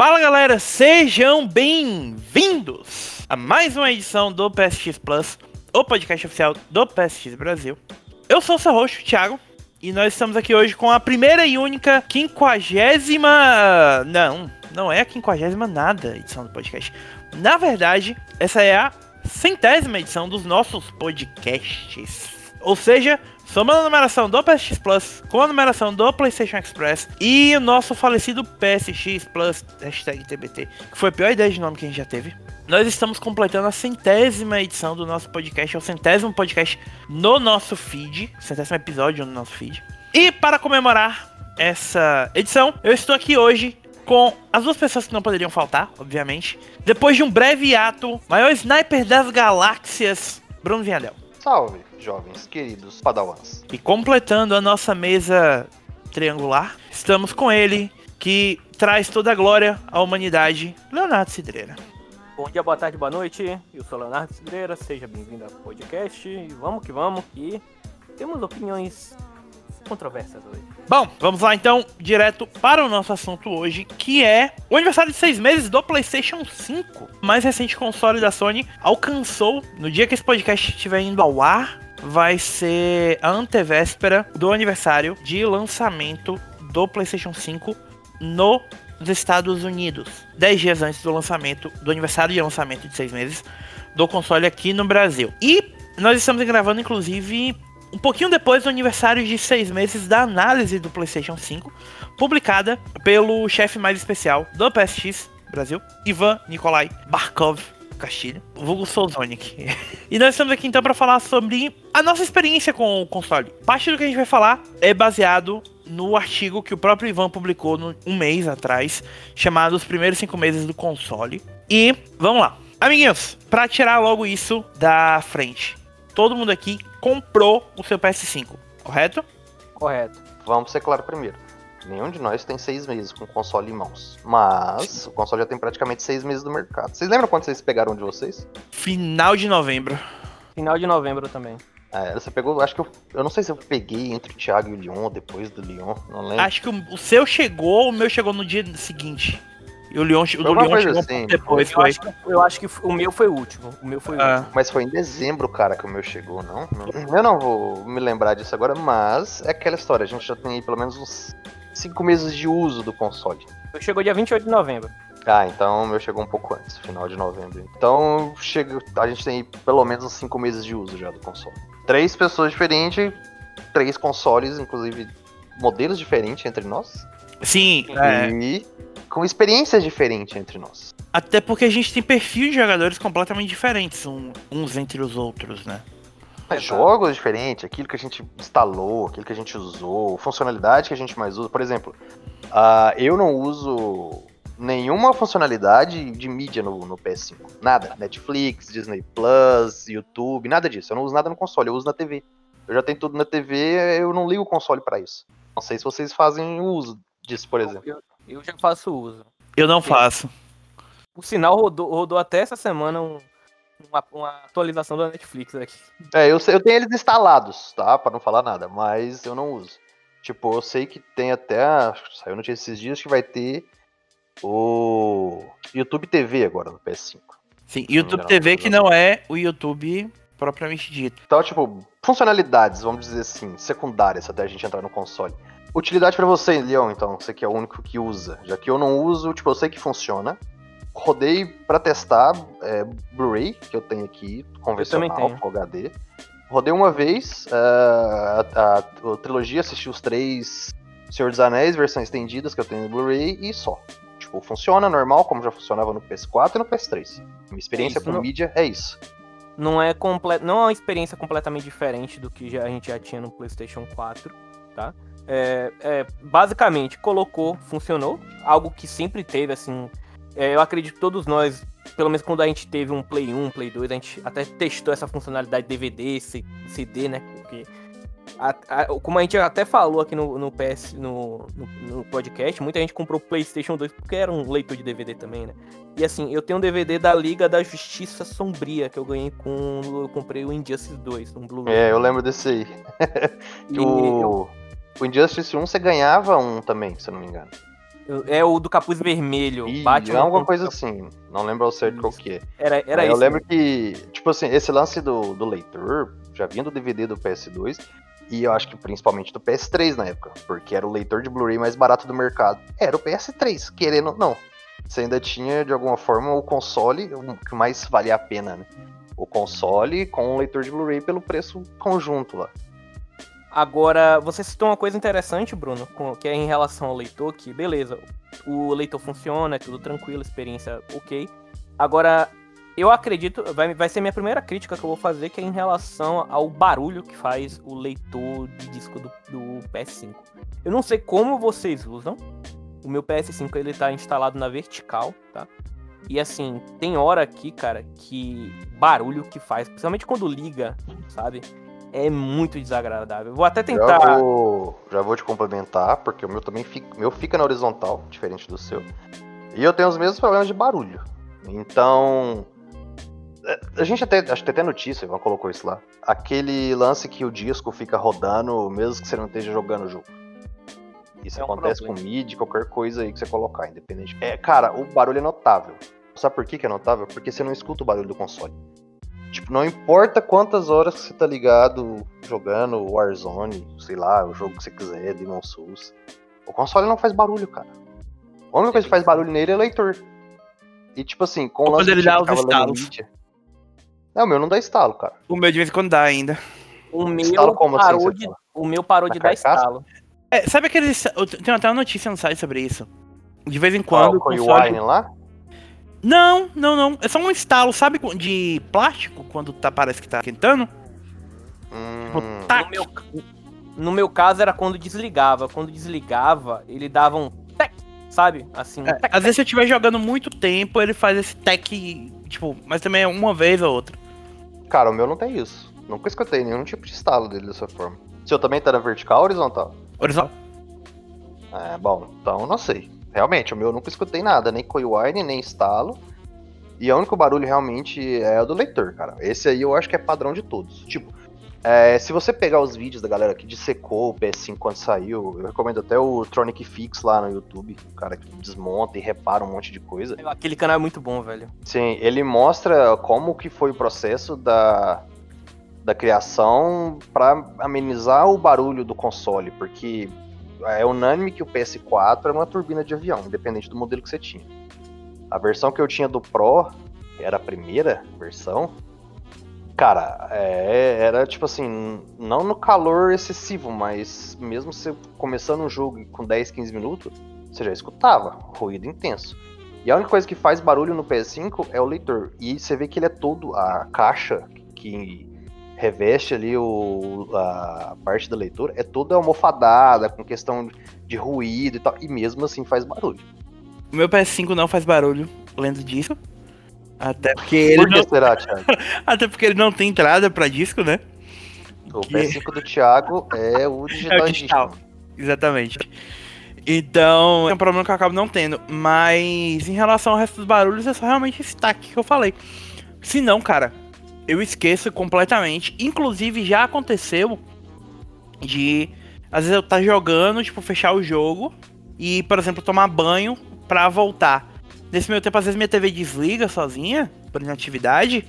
Fala galera, sejam bem-vindos a mais uma edição do PSX Plus, o podcast oficial do PSX Brasil. Eu sou o seu host, Thiago, e nós estamos aqui hoje com a primeira e única quinquagésima. Não, não é a quinquagésima nada edição do podcast. Na verdade, essa é a centésima edição dos nossos podcasts. Ou seja, somando a numeração do PSX Plus com a numeração do PlayStation Express e o nosso falecido PSX Plus, hashtag TBT, que foi a pior ideia de nome que a gente já teve. Nós estamos completando a centésima edição do nosso podcast, é o centésimo podcast no nosso feed, centésimo episódio no nosso feed. E para comemorar essa edição, eu estou aqui hoje com as duas pessoas que não poderiam faltar, obviamente. Depois de um breve ato, maior sniper das galáxias, Bruno Vinhadel. Salve, jovens queridos padawans. E completando a nossa mesa triangular, estamos com ele, que traz toda a glória à humanidade, Leonardo Cidreira. Bom dia, boa tarde, boa noite. Eu sou Leonardo Cidreira, seja bem-vindo ao podcast. E vamos que vamos, que temos opiniões controversas hoje. Bom, vamos lá então, direto para o nosso assunto hoje, que é o aniversário de seis meses do PlayStation 5. O mais recente console da Sony alcançou, no dia que esse podcast estiver indo ao ar, vai ser a antevéspera do aniversário de lançamento do PlayStation 5 no nos Estados Unidos. Dez dias antes do lançamento, do aniversário de lançamento de seis meses do console aqui no Brasil. E nós estamos gravando, inclusive, um pouquinho depois do aniversário de seis meses da análise do PlayStation 5, publicada pelo chefe mais especial do PSX Brasil, Ivan Nikolai Barkov Castilho, vulgo Soulsonic. e nós estamos aqui então para falar sobre a nossa experiência com o console. Parte do que a gente vai falar é baseado no artigo que o próprio Ivan publicou no, um mês atrás, chamado Os Primeiros Cinco Meses do Console. E vamos lá. Amiguinhos, para tirar logo isso da frente, todo mundo aqui comprou o seu PS5, correto? Correto. Vamos ser claro primeiro. Nenhum de nós tem seis meses com o console em mãos. Mas o console já tem praticamente seis meses no mercado. Vocês lembram quando vocês pegaram de vocês? Final de novembro. Final de novembro também. É, você pegou, acho que eu, eu não sei se eu peguei entre o Thiago e o Leon, depois do Leon, não lembro. Acho que o, o seu chegou, o meu chegou no dia seguinte. E o Leon, o do Leon chegou assim, depois, eu, foi. acho que, eu acho que o meu foi o último. O meu foi o Ah. último. Mas foi em dezembro, cara, que o meu chegou, não? Não- Eu não vou me lembrar disso agora, mas é aquela história, a gente já tem aí pelo menos uns cinco meses de uso do console. O meu chegou dia 28 de novembro. Ah, então o meu chegou um pouco antes, final de novembro. Então chega, a gente tem pelo menos uns 5 meses de uso já do console. Três pessoas diferentes, três consoles, inclusive modelos diferentes entre nós. Sim, é. E com experiências diferentes entre nós. Até porque a gente tem perfil de jogadores completamente diferentes um- uns entre os outros, né? Mas Jogos diferentes, aquilo que a gente instalou, aquilo que a gente usou, funcionalidade que a gente mais usa. Por exemplo, ah, eu não uso nenhuma funcionalidade de mídia no, no PS5. Nada. Netflix, Disney Plus, YouTube, nada disso. Eu não uso nada no console, eu uso na TV. Eu já tenho tudo na TV, eu não ligo o console pra isso. Não sei se vocês fazem uso disso, por exemplo. Eu, eu já faço uso. Eu não faço. Por sinal, rodou, rodou até essa semana um- uma, uma atualização da Netflix aqui. É, eu, eu tenho eles instalados, tá? Pra não falar nada, mas eu não uso. Tipo, eu sei que tem até. acho que Saiu notícia esses dias que vai ter o YouTube TV agora no PS5. Sim, YouTube TV não que não é o YouTube propriamente dito. Então, tipo, funcionalidades, vamos dizer assim, secundárias até a gente entrar no console. Utilidade pra você, Leon, então, você que é o único que usa. Já que eu não uso, tipo, eu sei que funciona. Rodei pra testar é, Blu-ray, que eu tenho aqui, convencional, tenho. Full HD. Rodei uma vez é, a, a- a trilogia, assisti os três Senhor dos Anéis, versões estendidas que eu tenho no Blu-ray e só. Tipo, funciona normal, como já funcionava no PS4 e no PS3. Minha experiência isso, com não- mídia é isso. Não é, comple... não é uma experiência completamente diferente do que já, a gente já tinha no PlayStation 4, tá? É, é, basicamente, colocou, funcionou. Algo que sempre teve, assim. É, eu acredito que todos nós, pelo menos quando a gente teve um Play 1, Play 2, a gente até testou essa funcionalidade DVD, CD, né? Porque, a- a- como a gente até falou aqui no, no PS, no, no, no podcast, muita gente comprou o PlayStation 2 porque era um leitor de DVD também, né? E assim, eu tenho um DVD da Liga da Justiça Sombria que eu ganhei com. Eu comprei o Injustice 2, um Blu-ray. É, eu lembro desse aí. O, o Injustice 1 você ganhava um também, se eu não me engano. É o do capuz vermelho. Ih, Batman é alguma coisa assim. Não lembro ao certo qual que é. Era, era isso. eu lembro que, tipo assim, esse lance do, do leitor já vinha do DVD do PS2 e eu acho que principalmente do PS3 na época, porque era o leitor de Blu-ray mais barato do mercado. Era o PS3, querendo ou não. Você ainda tinha, de alguma forma, o console, o que mais valia a pena, né? O console com o leitor de Blu-ray pelo preço conjunto lá. Agora, você citou uma coisa interessante, Bruno, que é em relação ao leitor, que beleza, o leitor funciona, é tudo tranquilo, experiência ok. Agora, eu acredito, vai, vai ser minha primeira crítica que eu vou fazer, que é em relação ao barulho que faz o leitor de disco do, do PS5. Eu não sei como vocês usam, o meu PS5 ele tá instalado na vertical, tá? E assim, tem hora aqui, cara, que barulho que faz, principalmente quando liga, sabe? É muito desagradável. Vou até Já tentar. vou, já vou te complementar, porque o meu também fica, meu fica na horizontal, diferente do seu. E eu tenho os mesmos problemas de barulho. Então, é, a gente até, acho que tem até notícia, Ivan colocou isso lá. Aquele lance que o disco fica rodando, mesmo que você não esteja jogando o jogo. Isso É um acontece problema. com MIDI, qualquer coisa aí que você colocar, independente. É, cara, o barulho é notável. Sabe por que, que é notável? Porque você não escuta o barulho do console. Tipo, não importa quantas horas que você tá ligado jogando Warzone, sei lá, o jogo que você quiser, Demon Souls. O console não faz barulho, cara. A única coisa que faz barulho nele é o leitor. E tipo assim, com o lance quando ele dá os estalos. mídia- Não, o meu não dá estalo, cara. O meu de vez em quando dá ainda. O meu Estalo como assim, parou você de, o meu parou Na de dar estalo. É, sabe aqueles. eu Tenho até uma notícia no site sobre isso. De vez em quando. Quando, o com o console- lá? Não, não, não. É só um estalo, sabe? De plástico, quando tá, parece que tá quentando. Hum, Tá. No meu, no meu caso era quando desligava. Quando desligava, ele dava um tec, sabe? Assim, um É, tec, às vezes se eu estiver jogando muito tempo, ele faz esse tech, tipo, mas também é uma vez ou outra. Cara, o meu não tem isso. Nunca escutei nenhum tipo de estalo dele dessa forma. O seu também tá na vertical ou horizontal? Horizontal. É, bom, então eu não sei. Realmente, o meu eu nunca escutei nada, nem coilwine, nem estalo. E o único barulho realmente é o do leitor, cara. Esse aí eu acho que é padrão de todos. Tipo, é, se você pegar os vídeos da galera que dissecou o PS5 quando saiu, eu recomendo até o Tronic Fix lá no YouTube, o cara que desmonta e repara um monte de coisa. Aquele canal é muito bom, velho. Sim, ele mostra como que foi o processo da, da criação para amenizar o barulho do console, porque é unânime que o PS4 é uma turbina de avião, independente do modelo que você tinha. A versão que eu tinha do Pro, que era a primeira versão, cara, é, era tipo assim, não no calor excessivo, mas mesmo você começando um jogo com 10, 15 minutos, você já escutava ruído intenso. E a única coisa que faz barulho no PS5 é o leitor. E você vê que ele é todo. A caixa que reveste ali o, a parte da leitura é toda almofadada, com questão de ruído e tal. E mesmo assim faz barulho. O meu PS5 não faz barulho, lendo disco. Até porque ele Por não, será, Thiago? até porque ele não tem entrada pra disco, né? O Que- PS5 do Thiago é o Digital É o digital. Exatamente. Então, é um problema que eu acabo não tendo. Mas em relação ao resto dos barulhos, é só realmente esse taque que eu falei. Se não, cara, eu esqueço completamente. Inclusive, já aconteceu de. Às vezes eu tá jogando, tipo, fechar o jogo e, por exemplo, tomar banho pra voltar. Nesse meio tempo, às vezes minha TV desliga sozinha, por inatividade,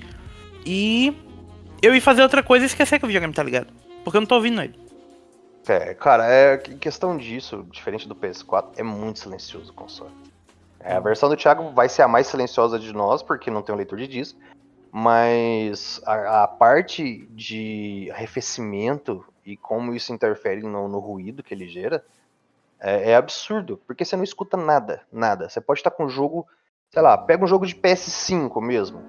e eu ir fazer outra coisa e esquecer que o videogame tá ligado. Porque eu não tô ouvindo ele. É, cara, é que- questão disso, diferente do PS4, é muito silencioso o console. É, a versão do Thiago vai ser a mais silenciosa de nós, porque não tem um leitor de disco. Mas a, a parte de arrefecimento e como isso interfere no, no ruído que ele gera é, é absurdo, porque você não escuta nada, nada. Você pode estar com um jogo, sei lá, pega um jogo de PS5 mesmo,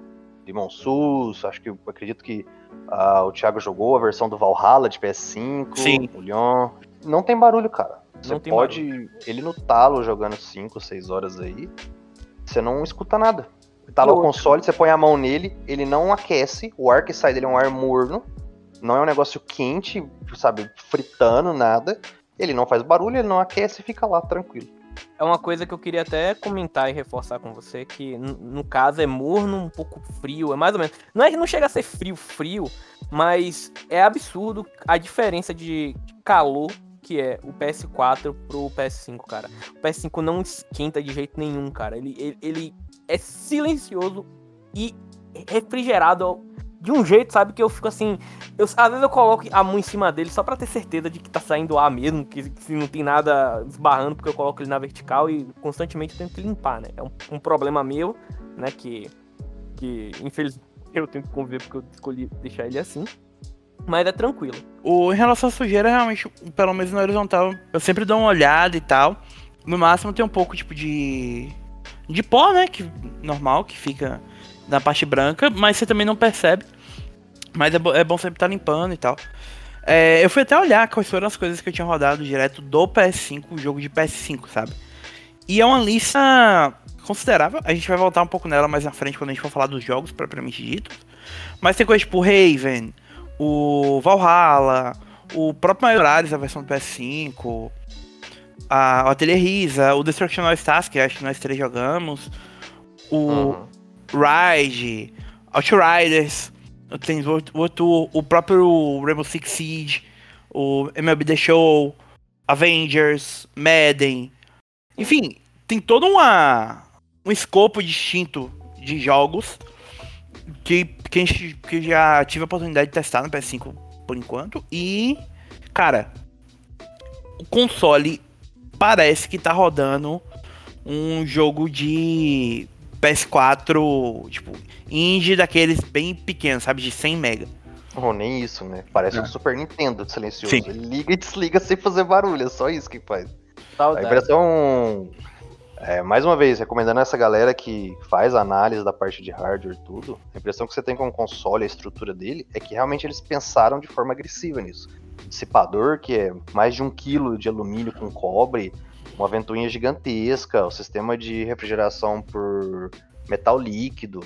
Demon Souls, acho que acredito que ah, o Thiago jogou a versão do Valhalla de PS5, Sim. o Leon. Não tem barulho, cara. Você pode. Ele no talo jogando 5, 6 horas aí, você não escuta nada. Tá lá o console, você põe a mão nele, ele não aquece, o ar que sai dele é um ar morno, não é um negócio quente, sabe, fritando, nada. Ele não faz barulho, ele não aquece e fica lá tranquilo. É uma coisa que eu queria até comentar e reforçar com você, que no caso é morno, um pouco frio, é mais ou menos. Não é que não chega a ser frio, frio, mas é absurdo a diferença de calor que é o PS4 pro PS5, cara. O PS5 não esquenta de jeito nenhum, cara. Ele, ele, ele é silencioso e refrigerado de um jeito, sabe, que eu fico assim. Eu, às vezes eu coloco a mão em cima dele só pra ter certeza de que tá saindo ar mesmo, que, que não tem nada esbarrando, porque eu coloco ele na vertical e constantemente eu tenho que limpar, né? É um, um problema meu, né? Que, que infelizmente eu tenho que conviver porque eu escolhi deixar ele assim. Mas é tranquilo. O, em relação à sujeira, realmente, pelo menos na horizontal, eu sempre dou uma olhada e tal. No máximo tem um pouco tipo de. De pó, né? Que, normal, que fica na parte branca, mas você também não percebe. Mas é, bo é bom sempre estar tá limpando e tal. É, eu fui até olhar quais foram as coisas que eu tinha rodado direto do PS5, o jogo de PS5, sabe? E é uma lista considerável. A gente vai voltar um pouco nela mais na frente quando a gente for falar dos jogos propriamente ditos. Mas tem coisas tipo Raven, o Valhalla, o próprio Maiorares, a versão do PS5, a, o Atelier Risa, o Destruction All Stars, que acho que nós três jogamos, o uhum. Ride, Outriders, o, outro, o próprio Rainbow Six Siege, o MLB The Show, Avengers, Madden. Enfim, tem todo uma, um escopo distinto de jogos que, que, gente, que já tive a oportunidade de testar no PS5 por enquanto. E, cara, o console parece que tá rodando um jogo de PS4, tipo, indie daqueles bem pequenos, sabe? De 100 mega. Oh, nem isso, né? Parece um Super Nintendo silencioso. Sim. Ele liga e desliga sem fazer barulho, é só isso que faz. Saudade. A impressão é, mais uma vez, recomendando essa galera que faz análise da parte de hardware e tudo, a impressão que você tem com o console, a estrutura dele, é que realmente eles pensaram de forma agressiva nisso. Dissipador, que é mais de um quilo de alumínio com cobre, uma ventoinha gigantesca, o sistema de refrigeração por metal líquido,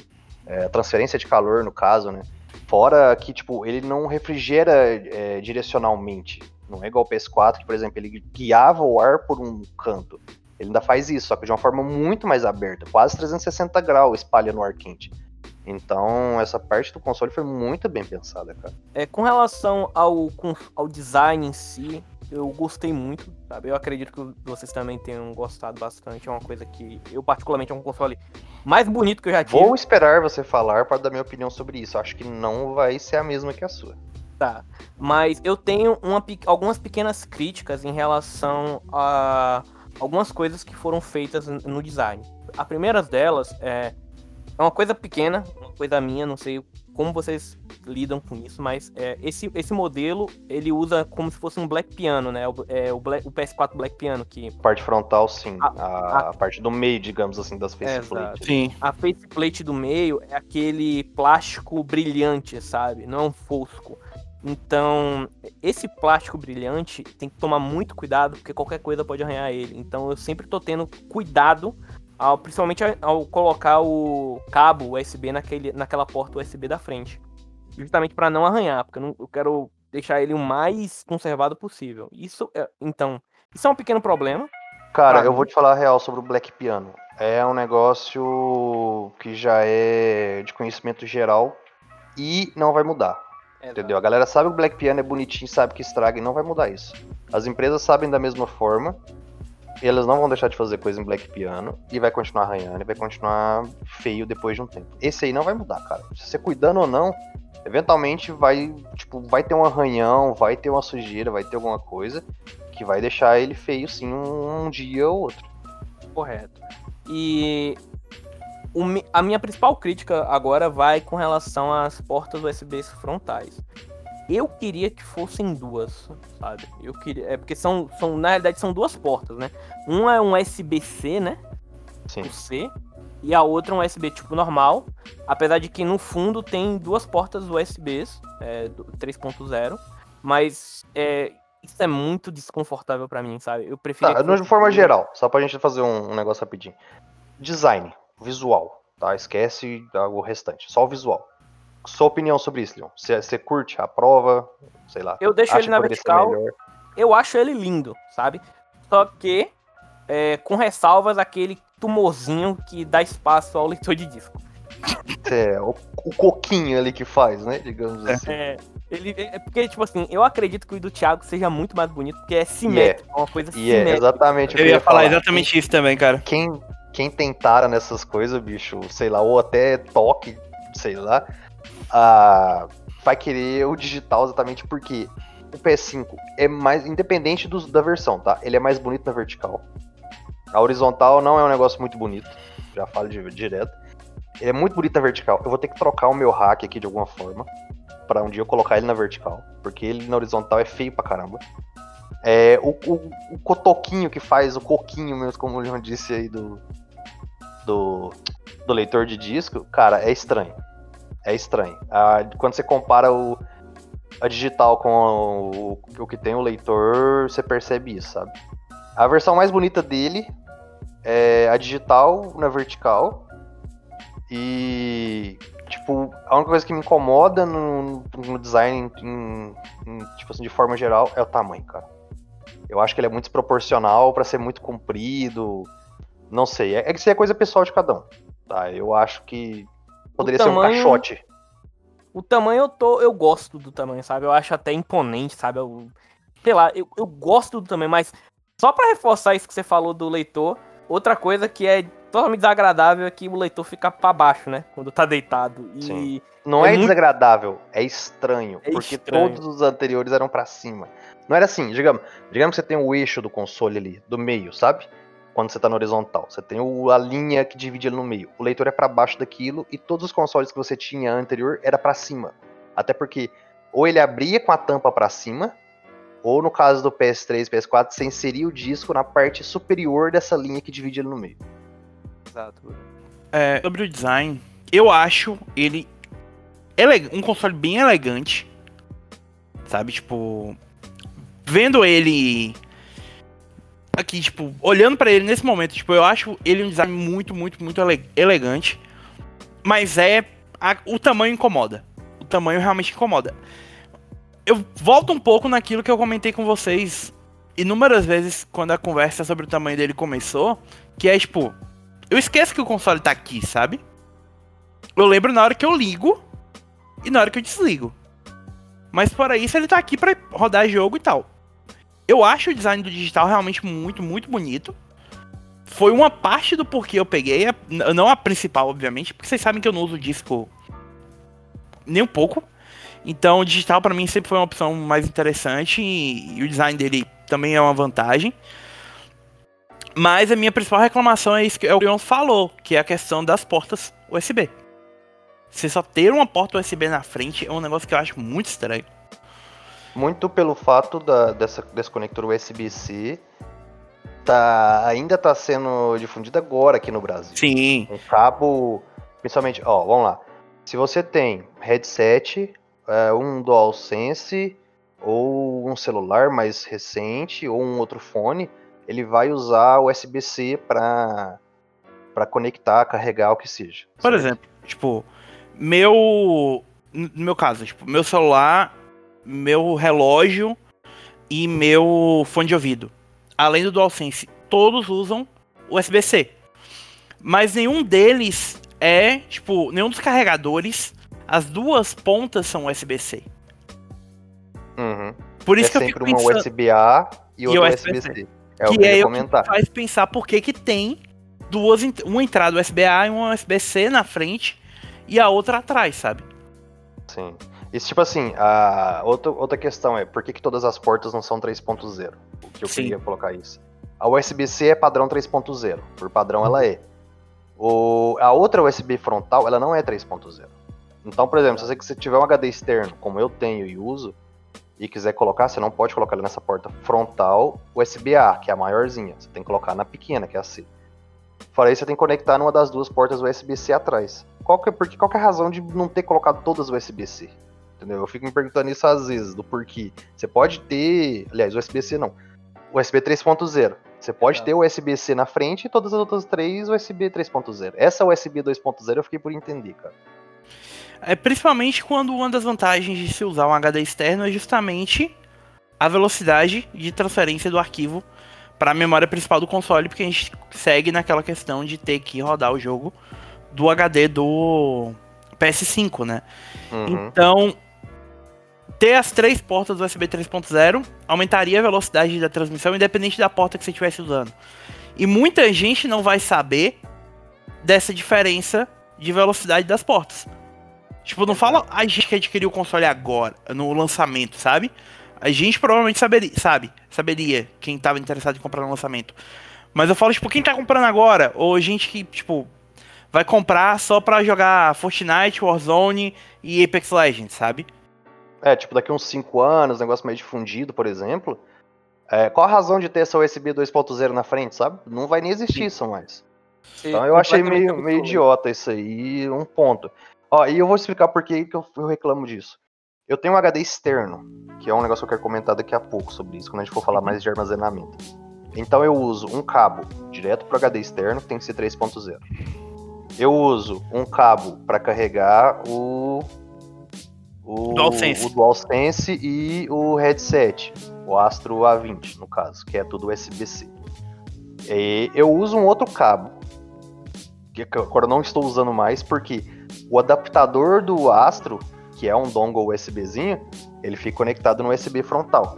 é, transferência de calor, no caso, né? Fora que, tipo, ele não refrigera é, direcionalmente. Não é igual o PS4, que, por exemplo, ele guiava o ar por um canto. Ele ainda faz isso, só que de uma forma muito mais aberta, quase 360 graus espalha no ar quente. Então, essa parte do console foi muito bem pensada, cara. É, com relação ao, ao design em si, eu gostei muito, sabe? Eu acredito que vocês também tenham gostado bastante. É uma coisa que eu, particularmente, é um console mais bonito que eu já tive. Vou esperar você falar para dar minha opinião sobre isso. Acho que não vai ser a mesma que a sua. Tá. Mas eu tenho uma, algumas pequenas críticas em relação a algumas coisas que foram feitas no design. A primeira delas é, é uma coisa pequena, coisa minha, não sei como vocês lidam com isso, mas é, esse, esse modelo ele usa como se fosse um black piano, né? O, é, o, black, o PS4 black piano que parte frontal sim, a, a, a parte do meio, digamos assim, das faceplate. Sim. A faceplate do meio é aquele plástico brilhante, sabe? Não é um fosco. Então, esse plástico brilhante tem que tomar muito cuidado, porque qualquer coisa pode arranhar ele. Então, eu sempre tô tendo cuidado, ao, principalmente ao colocar o cabo USB naquele, naquela porta USB da frente. Justamente para não arranhar, porque eu, não, eu, quero deixar ele o mais conservado possível. Isso, é, então, isso é um pequeno problema. Cara, eu vou te falar a real sobre o Black Piano. É um negócio que já é de conhecimento geral e não vai mudar. Exato. Entendeu? A galera sabe que o Black Piano é bonitinho, sabe que estraga e não vai mudar isso. As empresas sabem da mesma forma, e elas não vão deixar de fazer coisa em Black Piano e vai continuar arranhando e vai continuar feio depois de um tempo. Esse aí não vai mudar, cara. Se você cuidando ou não, eventualmente vai, tipo, vai ter um arranhão, vai ter uma sujeira, vai ter alguma coisa que vai deixar ele feio sim um, um dia ou outro. Correto. E o, a minha principal crítica agora vai com relação às portas USB frontais. Eu queria que fossem duas, sabe? Eu queria, é porque são, são na realidade são duas portas, né? Um é um USB-C, né? Sim. O C e a outra é um USB tipo normal, apesar de que no fundo tem duas portas USBs, é, 3.0, mas é, isso é muito desconfortável para mim, sabe? Eu prefiro. Tá, de forma geral, só pra gente fazer um, um negócio rapidinho. Design visual, tá? Esquece o restante, só o visual. Sua opinião sobre isso, Leon? Você curte a prova? Sei lá. Eu deixo ele na vertical. Eu acho ele lindo, sabe? Só que é, com ressalvas aquele tumorzinho que dá espaço ao leitor de disco. É, o, o coquinho ali que faz, né? Digamos é. assim. É, Ele, é porque, tipo assim, eu acredito que o do Thiago seja muito mais bonito, porque é simétrico, é uma coisa é simétrica. exatamente que Eu ia falar exatamente isso também, cara. Quem, quem tentara nessas coisas, bicho, sei lá, ou até toque, sei lá, vai querer o digital exatamente porque o PS5 é mais independente dos- da versão, tá? Ele é mais bonito na vertical. A horizontal não é um negócio muito bonito, já falo de- direto. Ele é muito bonito na vertical. Eu vou ter que trocar o meu hack aqui de alguma forma pra um dia eu colocar ele na vertical, porque ele na horizontal é feio pra caramba. É, o, o, o cotoquinho que faz o coquinho mesmo, como o Leon disse aí do, do, do leitor de disco, cara, é estranho. É estranho. Quando você compara o, a digital com o, o que tem o leitor, você percebe isso, sabe? A versão mais bonita dele é a digital na vertical. E, tipo, a única coisa que me incomoda no, no design, em- em, tipo assim, de forma geral, é o tamanho, cara. Eu acho que ele é muito desproporcional pra ser muito comprido. Não sei. É, é que isso é coisa pessoal de cada um. Tá? Eu acho que poderia ser um tamanho- caixote. O tamanho eu tô. Eu gosto do tamanho, sabe? Eu acho até imponente, sabe? Eu, sei lá, eu, eu gosto do tamanho, mas só pra reforçar isso que você falou do leitor, outra coisa que é totalmente desagradável é que o leitor fica pra baixo, né? Quando tá deitado. E Sim. Não É é, muito- desagradável, é estranho. É porque estranho. todos os anteriores eram pra cima. Não era assim, digamos, digamos que você tem o eixo do console ali, do meio, sabe? Quando você tá na horizontal. Você tem o- a linha que divide ele no meio. O leitor é pra baixo daquilo e todos os consoles que você tinha anterior era pra cima. Até porque ou ele abria com a tampa pra cima, ou no caso do PS3 PS4, você inseria o disco na parte superior dessa linha que divide ele no meio. Exato. É, sobre o design, eu acho ele- um console bem elegante. Sabe, tipo. Vendo ele. Aqui, tipo, olhando pra ele nesse momento, tipo, eu acho ele um design muito, muito, muito ele- elegante. Mas é. a- o tamanho incomoda. O tamanho realmente incomoda. Eu volto um pouco naquilo que eu comentei com vocês inúmeras vezes quando a conversa sobre o tamanho dele começou. Que é tipo, eu esqueço que o console tá aqui, sabe? Eu lembro na hora que eu ligo e na hora que eu desligo. Mas fora isso, ele tá aqui pra rodar jogo e tal. Eu acho o design do digital realmente muito, muito bonito. Foi uma parte do porquê eu peguei, não a principal, obviamente, porque vocês sabem que eu não uso disco nem um pouco. Então, o digital pra mim sempre foi uma opção mais interessante e, e o design dele também é uma vantagem. Mas a minha principal reclamação é isso que o Leon falou, que é a questão das portas USB. Você só ter uma porta USB na frente é um negócio que eu acho muito estranho. Muito pelo fato da, dessa, desse conector USB-C tá, ainda tá sendo difundido agora aqui no Brasil. Sim. Um cabo, principalmente, ó, vamos lá. Se você tem headset, é, um DualSense ou um celular mais recente ou um outro fone, ele vai usar o USB-C para para conectar, carregar o que seja. Por exemplo, tipo, meu. No meu caso, tipo, meu celular, meu relógio e meu fone de ouvido. Além do DualSense, todos usam USB-C. Mas nenhum deles é, tipo, nenhum dos carregadores, as duas pontas são USB-C. Uhum. Por isso é que eu sempre fico uma pensando, USB-A e outra USB-C. USB-C. É o que que eu é ia o que comentar. faz pensar por que que tem duas, uma entrada USB-A e uma USB-C na frente e a outra atrás, sabe? Sim. E tipo assim, a outra, outra questão é por que, que todas as portas não são 3.0? O que eu Sim. queria colocar isso. A USB-C é padrão 3.0. Por padrão ela é. O, a outra USB frontal, ela não é 3.0. Então, por exemplo, se você, se você tiver um HD externo, como eu tenho e uso, e quiser colocar, você não pode colocar ele nessa porta frontal USB-A, que é a maiorzinha. Você tem que colocar na pequena, que é a C. Fora isso, você tem que conectar numa das duas portas USB-C atrás. Qual que, é, porque, qual que é a razão de não ter colocado todas USB-C? Entendeu? Eu fico me perguntando isso às vezes, do porquê. Você pode ter. Aliás, USB-C não. USB 3.0. Você pode Exato. ter USB-C na frente e todas as outras três USB 3.0. Essa USB 2.0 eu fiquei por entender, cara. É principalmente quando uma das vantagens de se usar um HD externo é justamente a velocidade de transferência do arquivo para a memória principal do console, porque a gente segue naquela questão de ter que rodar o jogo do HD do PS5, né? Uhum. Então, ter as três portas USB 3.0 aumentaria a velocidade da transmissão, independente da porta que você estivesse usando. E muita gente não vai saber dessa diferença de velocidade das portas. Tipo, não fala a gente que adquiriu o console agora, no lançamento, sabe? A gente provavelmente saberia, sabe? Saberia quem tava interessado em comprar no lançamento. Mas eu falo, tipo, quem tá comprando agora, ou gente que, tipo, vai comprar só pra jogar Fortnite, Warzone e Apex Legends, sabe? É, tipo, daqui uns 5 anos, negócio mais difundido, por exemplo. É, qual a razão de ter essa USB 2.0 na frente, sabe? Não vai nem existir isso mais. Então eu achei meio, meio idiota isso aí, um ponto. Ó, e eu vou explicar por que eu, eu reclamo disso. Eu tenho um HD externo, que é um negócio que eu quero comentar daqui a pouco sobre isso, quando a gente for falar mais de armazenamento. Então eu uso um cabo direto para HD externo, que tem que ser 3.0. Eu uso um cabo para carregar o o DualSense. o DualSense e o headset, o Astro A20, no caso, que é tudo USB-C. Eu uso um outro cabo, que agora eu não estou usando mais, porque o adaptador do Astro, que é um dongle USBzinho, ele fica conectado no USB frontal.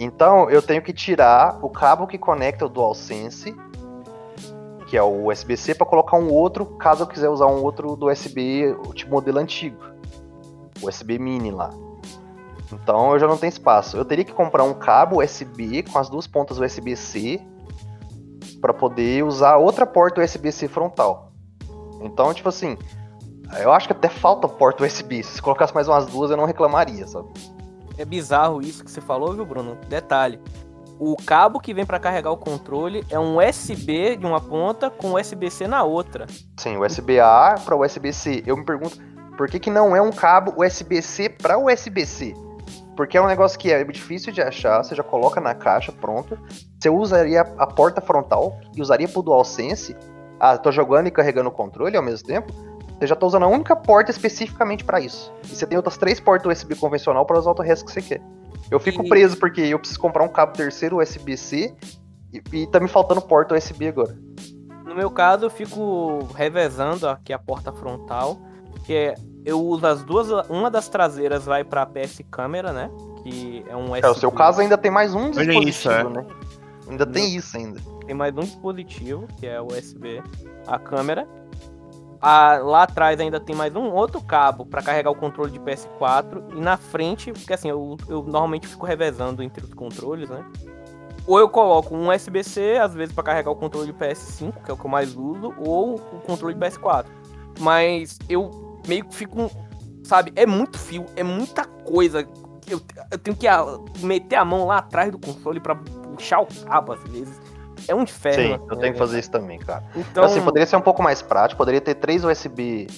Então eu tenho que tirar o cabo que conecta o DualSense, que é o USB-C, para colocar um outro, caso eu quiser usar um outro do USB, tipo modelo antigo. USB mini lá. Então eu já não tenho espaço. Eu teria que comprar um cabo USB com as duas pontas USB-C para poder usar outra porta USB-C frontal. Então, tipo assim, eu acho que até falta porta USB. Se colocasse mais umas duas, eu não reclamaria, sabe? É bizarro isso que você falou, viu, Bruno? Detalhe. O cabo que vem para carregar o controle é um USB de uma ponta com USB-C na outra. Sim, USB-A para USB-C. Eu me pergunto, por que, que não é um cabo USB-C para USB-C? Porque é um negócio que é difícil de achar, você já coloca na caixa, pronto. Você usaria a porta frontal e usaria pro DualSense. Ah, tô jogando e carregando o controle ao mesmo tempo. Você já tá usando a única porta especificamente para isso. E você tem outras três portas USB convencional para usar o resto que você quer. Eu fico E- preso porque eu preciso comprar um cabo terceiro USB-C e, e tá me faltando porta USB agora. No meu caso, eu fico revezando aqui a porta frontal, que é eu uso as duas, uma das traseiras vai para PS câmera, né? Que é um. É, o seu caso ainda tem mais um dispositivo, isso, é. né? Ainda tem isso ainda. tem mais um dispositivo, que é o USB, a câmera. A- lá atrás ainda tem mais um outro cabo para carregar o controle de PS4 e na frente, porque assim, eu, eu normalmente fico revezando entre os controles, né? Ou eu coloco um USB-C, às vezes para carregar o controle de PS5, que é o que eu mais uso, ou o controle de PS4. Mas eu meio que fico, sabe, é muito fio, é muita coisa. Eu, eu tenho que ah, meter a mão lá atrás do console para puxar o cabo às vezes. É um inferno. Sim, assim, eu tenho que né? fazer isso também, cara. Então, assim, poderia ser um pouco mais prático, poderia ter três USB,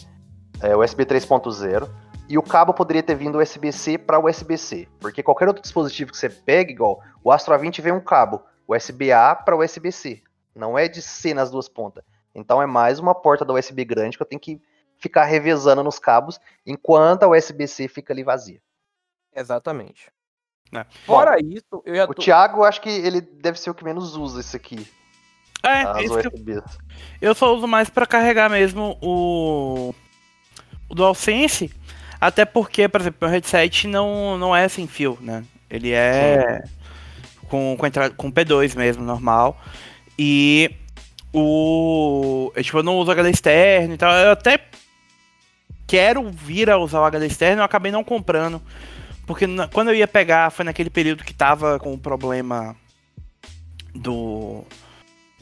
é, USB 3.0 e o cabo poderia ter vindo USB-C para USB-C, porque qualquer outro dispositivo que você pega, igual o Astro A20 vem um cabo USB-A para USB-C, não é de C nas duas pontas. Então é mais uma porta da USB grande que eu tenho que ficar revezando nos cabos enquanto a USB-C fica ali vazia. Exatamente. É. Fora isso, eu já O tô. Thiago, eu acho que ele deve ser o que menos usa isso aqui, É, as isso que eu, USBs. eu só uso mais pra carregar mesmo o, o DualSense. Até porque, por exemplo, meu headset não, não é sem fio, né? Ele é com, com, entrada, com P2 mesmo, normal. E o. Eu, tipo, eu não uso HD externo e tal. Eu até quero vir a usar o HD externo, eu acabei não comprando. Porque na- quando eu ia pegar, foi naquele período que tava com o problema do.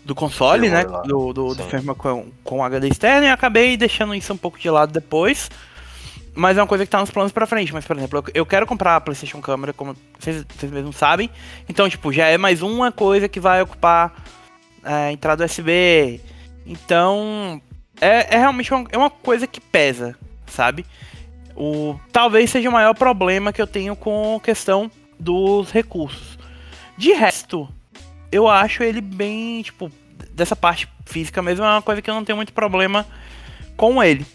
Do console, né? Lá. Do, do, do firmware com, com HD externo e acabei deixando isso um pouco de lado depois. Mas é uma coisa que tá nos planos pra frente. Mas, por exemplo, eu, eu quero comprar a PlayStation Câmera, como vocês, vocês mesmos sabem. Então, tipo, já é mais uma coisa que vai ocupar é, a entrada USB. Então, é, é realmente uma, é uma coisa que pesa, sabe? O, talvez seja o maior problema que eu tenho com a questão dos recursos. De resto, eu acho ele bem, tipo, dessa parte física mesmo, é uma coisa que eu não tenho muito problema com ele.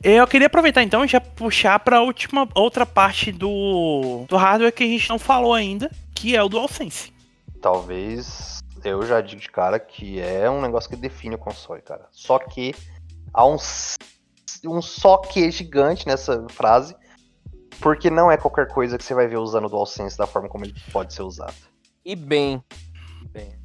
Eu queria aproveitar então e já puxar para a última outra parte do, do hardware que a gente não falou ainda, que é o DualSense. Talvez eu já digo de cara que é um negócio que define o console, cara. Só que há um, s- um só que gigante nessa frase, Porque não é qualquer coisa que você vai ver usando o DualSense da forma como ele pode ser usado. E bem. bem.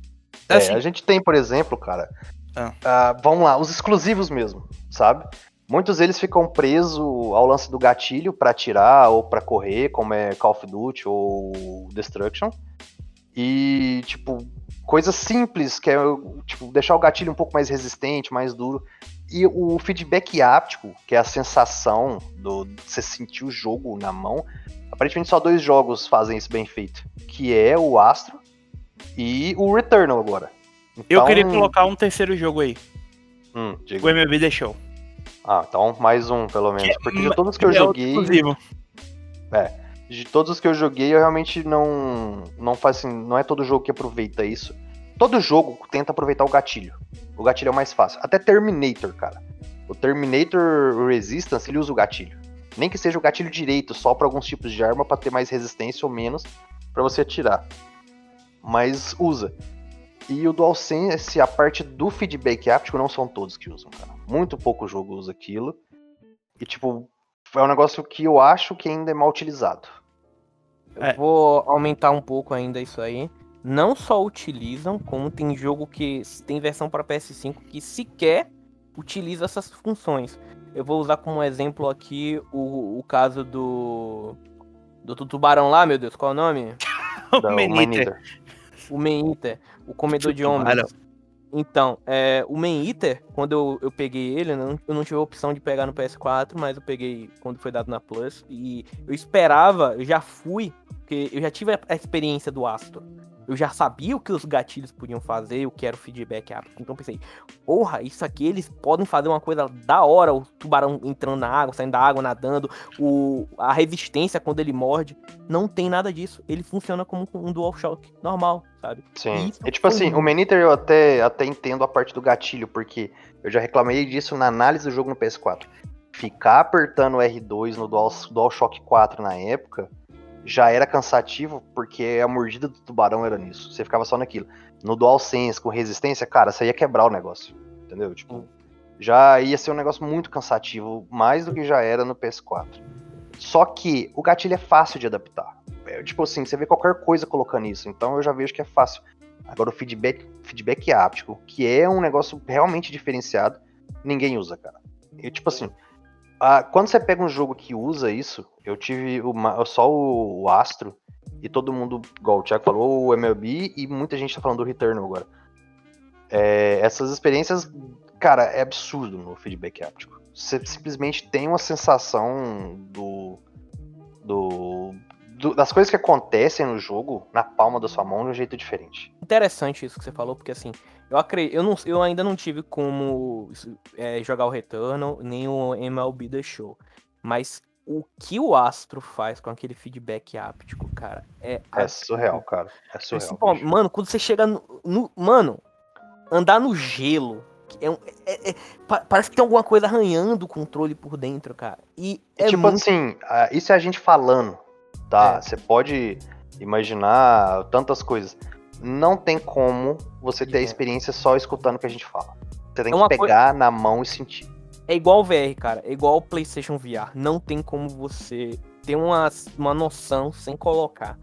É, Assim, a gente tem, por exemplo, cara. Ah. ah, vamos lá, os exclusivos mesmo, sabe? Muitos deles ficam presos ao lance do gatilho pra atirar ou pra correr, como é Call of Duty ou Destruction. E, tipo, coisas simples, que é tipo, deixar o gatilho um pouco mais resistente, mais duro. E o feedback áptico, que é a sensação do você sentir o jogo na mão. Aparentemente só dois jogos fazem isso bem feito. Que é o Astro e o Returnal agora. eu Então- queria colocar um terceiro jogo aí. Hum. O MLB deixou. Ah, então mais um, pelo menos. Porque de todos que eu É joguei. exclusivo. De todos os que eu joguei, eu realmente não. Não faz assim. Não é todo jogo que aproveita isso. Todo jogo tenta aproveitar o gatilho. O gatilho é o mais fácil. Até Terminator, cara. O Terminator Resistance, ele usa o gatilho. Nem que seja o gatilho direito, só para alguns tipos de arma, para ter mais resistência ou menos, para você atirar. Mas usa. E o DualSense, a parte do feedback áptico, não são todos que usam, cara. Muito pouco jogo usa aquilo. E, tipo, é um negócio que eu acho que ainda é mal utilizado. Eu É. vou aumentar um pouco ainda isso aí. Não só utilizam, como tem jogo que tem versão para PS5 que sequer utiliza essas funções. Eu vou usar como exemplo aqui o, o caso do. Do tubarão lá, meu Deus, qual é o nome? O. Maneater. O Man Eater, o comedor de homens. Então, é, o Man Eater, quando eu, eu peguei ele, eu não, eu não tive a opção de pegar no PS4, mas eu peguei quando foi dado na Plus. E eu esperava, eu já fui, porque eu já tive a, a experiência do Astro. Eu já sabia o que os gatilhos podiam fazer, o que era o feedback. Então pensei, porra, isso aqui eles podem fazer uma coisa da hora, o tubarão entrando na água, saindo da água, nadando, o, a resistência quando ele morde. Não tem nada disso. Ele funciona como um DualShock normal, sabe? Sim. E tipo assim, o Maneater eu até, até entendo a parte do gatilho, porque eu já reclamei disso na análise do jogo no PS4. Ficar apertando o R2 no Dual, DualShock 4 na época já era cansativo, porque a mordida do tubarão era nisso. Você ficava só naquilo. No DualSense, com resistência, cara, você ia quebrar o negócio. Entendeu? Tipo, já ia ser um negócio muito cansativo, mais do que já era no PS4. Só que o gatilho é fácil de adaptar. É, tipo assim, você vê qualquer coisa colocando isso, então eu já vejo que é fácil. Agora o feedback, feedback áptico, que é um negócio realmente diferenciado, ninguém usa, cara. E, tipo assim, ah, quando você pega um jogo que usa isso, eu tive uma- só o, o Astro, e todo mundo, igual o Thiago falou, o MLB, e muita gente tá falando do Returnal agora. É, essas experiências, cara, é absurdo no feedback áptico. Você simplesmente tem uma sensação do, do, do- das coisas que acontecem no jogo na palma da sua mão de um jeito diferente. Interessante isso que você falou, porque assim, eu acredito, eu, não, eu ainda não tive como é, jogar o Returnal, nem o MLB The Show. Mas o que o Astro faz com aquele feedback áptico, cara, é. É surreal, cara. É surreal. Bicho. mano, quando você chega no, no- Mano, andar no gelo. É um- é- é- pa- parece que tem alguma coisa arranhando o controle por dentro, cara. E E, é tipo muito assim, ah, isso é a gente falando, tá? É. Você pode imaginar tantas coisas. Não tem como você ter a experiência só escutando o que a gente fala. Você tem É que pegar na mão e sentir. É igual o VR, cara. É igual o PlayStation VR. Não tem como você ter uma, uma noção sem colocar.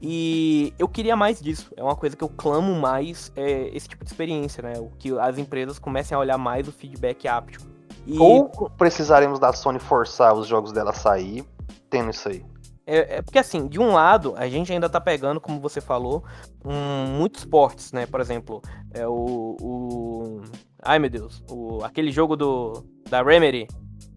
E eu queria mais disso. É uma coisa que eu clamo mais, é esse tipo de experiência, né? O que as empresas comecem a olhar mais o feedback áptico. E Ou precisaremos da Sony forçar os jogos dela a sair tendo isso aí. É, é porque assim, de um lado, a gente ainda tá pegando, como você falou, um, muitos portes, né? Por exemplo, é o, o- Ai meu Deus, o, aquele jogo do. Da Remedy.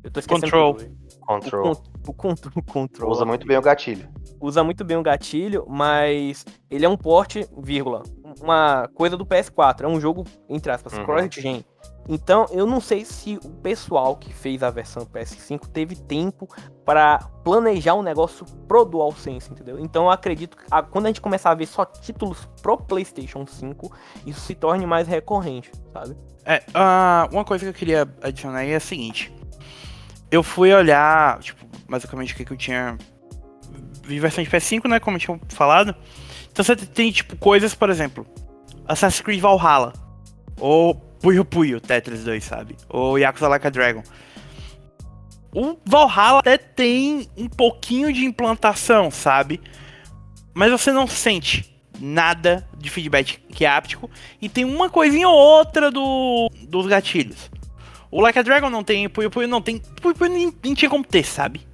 Eu tô esquecendo. Control. tudo. Control. O, o control, o control. Usa muito bem o gatilho. usa muito bem o gatilho, mas ele é um porte, vírgula, uma coisa do PS4. É um jogo, entre aspas, Uhum. cross-gen. Então, eu não sei se o pessoal que fez a versão PS5 teve tempo para planejar um negócio pro DualSense, entendeu? Então, eu acredito que quando a gente começar a ver só títulos pro PlayStation 5, isso se torne mais recorrente, sabe? É, ah, uma coisa que eu queria adicionar aí é a seguinte. Eu fui olhar, tipo, basicamente o que, que eu tinha. Vi versão de PS5, né? Como eu tinha falado. Então você tem, tipo, coisas, por exemplo, Assassin's Creed Valhalla. Ou Puyo Puyo, Tetris 2, sabe? Ou Yakuza Like a Dragon. O Valhalla até tem um pouquinho de implantação, sabe? Mas você não sente nada de feedback que é áptico. E tem uma coisinha ou outra do, dos gatilhos. O Like a Dragon não tem, Puyo Puyo não tem. Puyo Puyo nem, nem tinha como ter, sabe?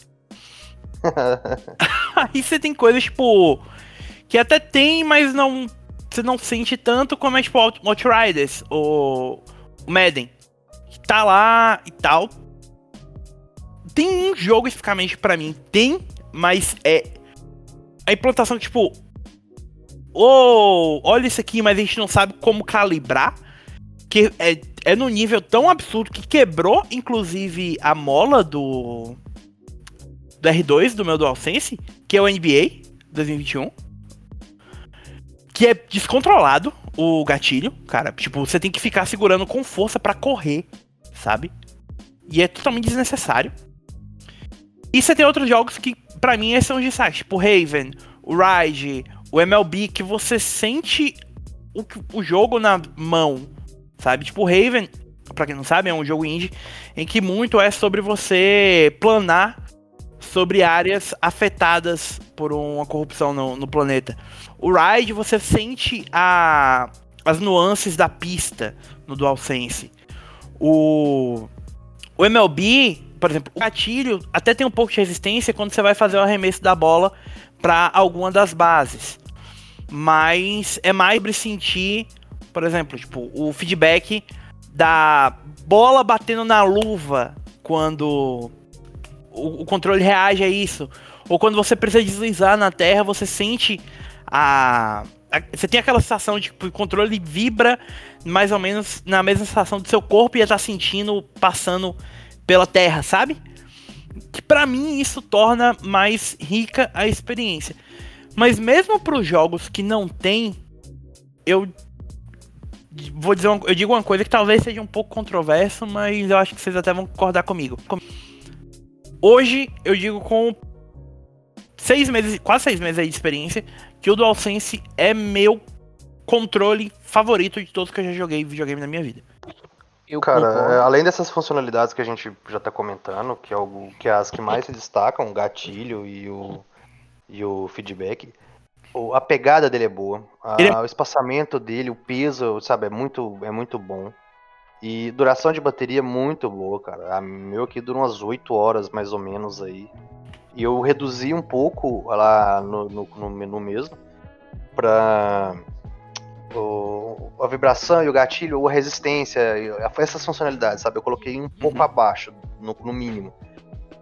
Aí você tem coisas, tipo. Que até tem, mas não. Você não sente tanto como é, tipo, Outriders, o, o Madden. Que tá lá e tal. Tem um jogo especificamente para mim, tem, mas é. A implantação, tipo. Oh, olha isso aqui, mas a gente não sabe como calibrar. Que é, é no nível tão absurdo que quebrou, inclusive, a mola do. Do R2 do meu DualSense, que é o NBA 2021 que é descontrolado o gatilho, cara. Tipo, você tem que ficar segurando com força para correr, sabe? E é totalmente desnecessário. E você tem outros jogos que, para mim, são os destaques. Tipo, Raven, o Ride, o MLB, que você sente o, o jogo na mão, sabe? Tipo, Raven, pra quem não sabe, é um jogo indie em que muito é sobre você planar sobre áreas afetadas por uma corrupção no, no planeta. O Ride, você sente a, as nuances da pista no DualSense. O, o MLB, por exemplo, o gatilho até tem um pouco de resistência quando você vai fazer o arremesso da bola para alguma das bases. Mas é mais sobre sentir, por exemplo, tipo, o feedback da bola batendo na luva quando o, o controle reage a isso. Ou quando você precisa deslizar na terra, você sente a, a, você tem aquela sensação de que o controle vibra mais ou menos na mesma sensação do seu corpo e estar tá sentindo passando pela terra, sabe? Que para mim isso torna mais rica a experiência. Mas mesmo para os jogos que não tem, eu vou dizer uma, eu digo uma coisa que talvez seja um pouco controverso, mas eu acho que vocês até vão concordar comigo. Hoje eu digo com seis meses, quase seis meses de experiência, que o DualSense é meu controle favorito de todos que eu já joguei videogame na minha vida. Eu Cara, é, além dessas funcionalidades que a gente já tá comentando, que é, algo, que é as que mais se destacam, o gatilho e o, e o feedback, a pegada dele é boa, a, Ele... o espaçamento dele, o peso, sabe, é muito, é muito bom. E duração de bateria muito boa, cara. A meu aqui dura umas 8 horas mais ou menos aí. E eu reduzi um pouco lá no, no, no, no mesmo para a vibração e o gatilho, ou a resistência, essas funcionalidades, sabe? Eu coloquei um pouco uhum. abaixo, no, no mínimo.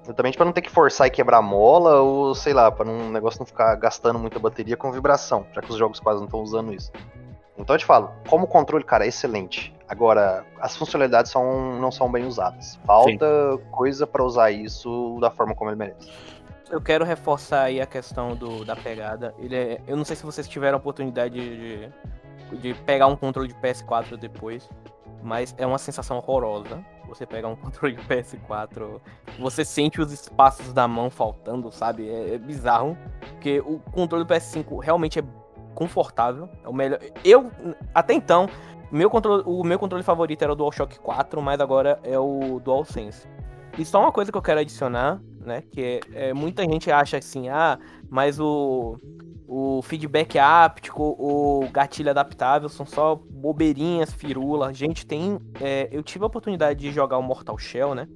Exatamente para não ter que forçar e quebrar mola, ou sei lá, para um negócio não ficar gastando muita bateria com vibração, já que os jogos quase não estão usando isso. Então eu te falo, como controle, cara, é excelente. Agora, as funcionalidades são, não são bem usadas. Falta Sim. coisa para usar isso da forma como ele merece eu quero reforçar aí a questão do, da pegada. Ele é, eu não sei se vocês tiveram a oportunidade de, de pegar um controle de PS4 depois, mas é uma sensação horrorosa. Você pegar um controle de PS4, você sente os espaços da mão faltando, sabe? É, é bizarro, porque o controle do PS5 realmente é confortável, é o melhor. Eu até então, meu controle, o meu controle favorito era o DualShock 4, mas agora é o DualSense. E só uma coisa que eu quero adicionar né? Que é, é, muita gente acha assim, ah, mas o, o feedback áptico, o gatilho adaptável são só bobeirinhas, firula. Gente tem. É, eu tive a oportunidade de jogar o Mortal Shell, né?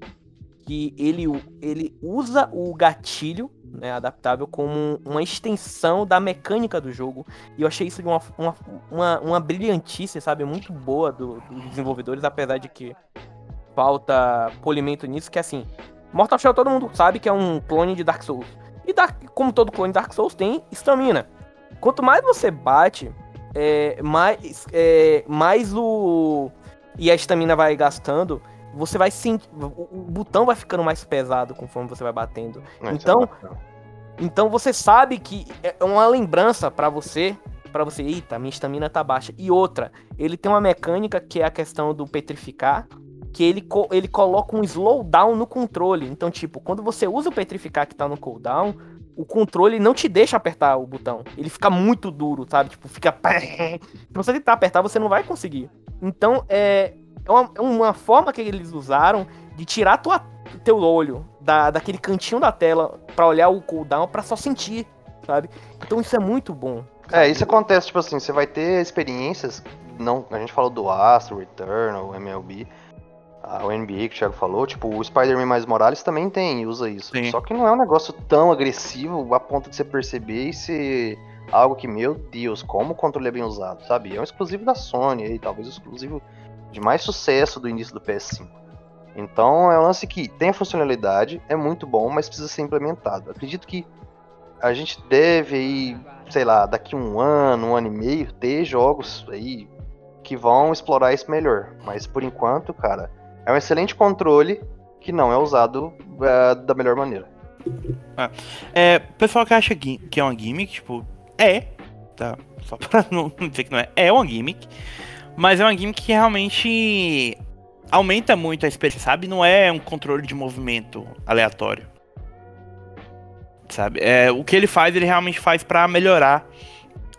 Que ele, ele usa o gatilho né, adaptável como uma extensão da mecânica do jogo. E eu achei isso de uma, uma, uma, uma brilhantice, sabe? Muito boa do, dos desenvolvedores, apesar de que falta polimento nisso, que assim, Mortal Shell todo mundo sabe que é um clone de Dark Souls. E Dark, como todo clone de Dark Souls tem estamina. Quanto mais você bate, é, mais, é, mais o. E a estamina vai gastando, você vai sentir. O botão vai ficando mais pesado conforme você vai batendo. É então. Então você sabe que é uma lembrança para você para você, eita, minha estamina tá baixa. E outra, ele tem uma mecânica que é a questão do petrificar, que ele, co ele coloca um slowdown no controle. Então, tipo, quando você usa o petrificar que tá no cooldown, o controle não te deixa apertar o botão. Ele fica muito duro, sabe? Tipo, fica. Se você tentar apertar, você não vai conseguir. Então, é, é uma, é uma forma que eles usaram de tirar tua teu olho da, daquele cantinho da tela pra olhar o cooldown pra só sentir, sabe? Então isso é muito bom. É, isso acontece, tipo assim, você vai ter experiências, não, a gente falou do Astro, Returnal, MLB, a, o NBA que o Thiago falou, tipo, o Spider-Man mais Morales também tem, usa isso. Sim. Só que não é um negócio tão agressivo a ponto de você perceber e ser algo que, meu Deus, como o controle é bem usado, sabe? É um exclusivo da Sony aí, talvez o exclusivo de mais sucesso do início do PS5. Então é um lance que tem a funcionalidade, é muito bom, mas precisa ser implementado. Acredito que a gente deve aí, sei lá, daqui um ano, um ano e meio, ter jogos aí que vão explorar isso melhor. Mas por enquanto, cara, é um excelente controle que não é usado eh, da melhor maneira. É, o pessoal que acha que é uma gimmick, tipo, é, tá? Só pra não dizer que não é, é uma gimmick, mas é uma gimmick que realmente aumenta muito a experiência, sabe? Não é um controle de movimento aleatório. Sabe? É, o que ele faz, ele realmente faz pra melhorar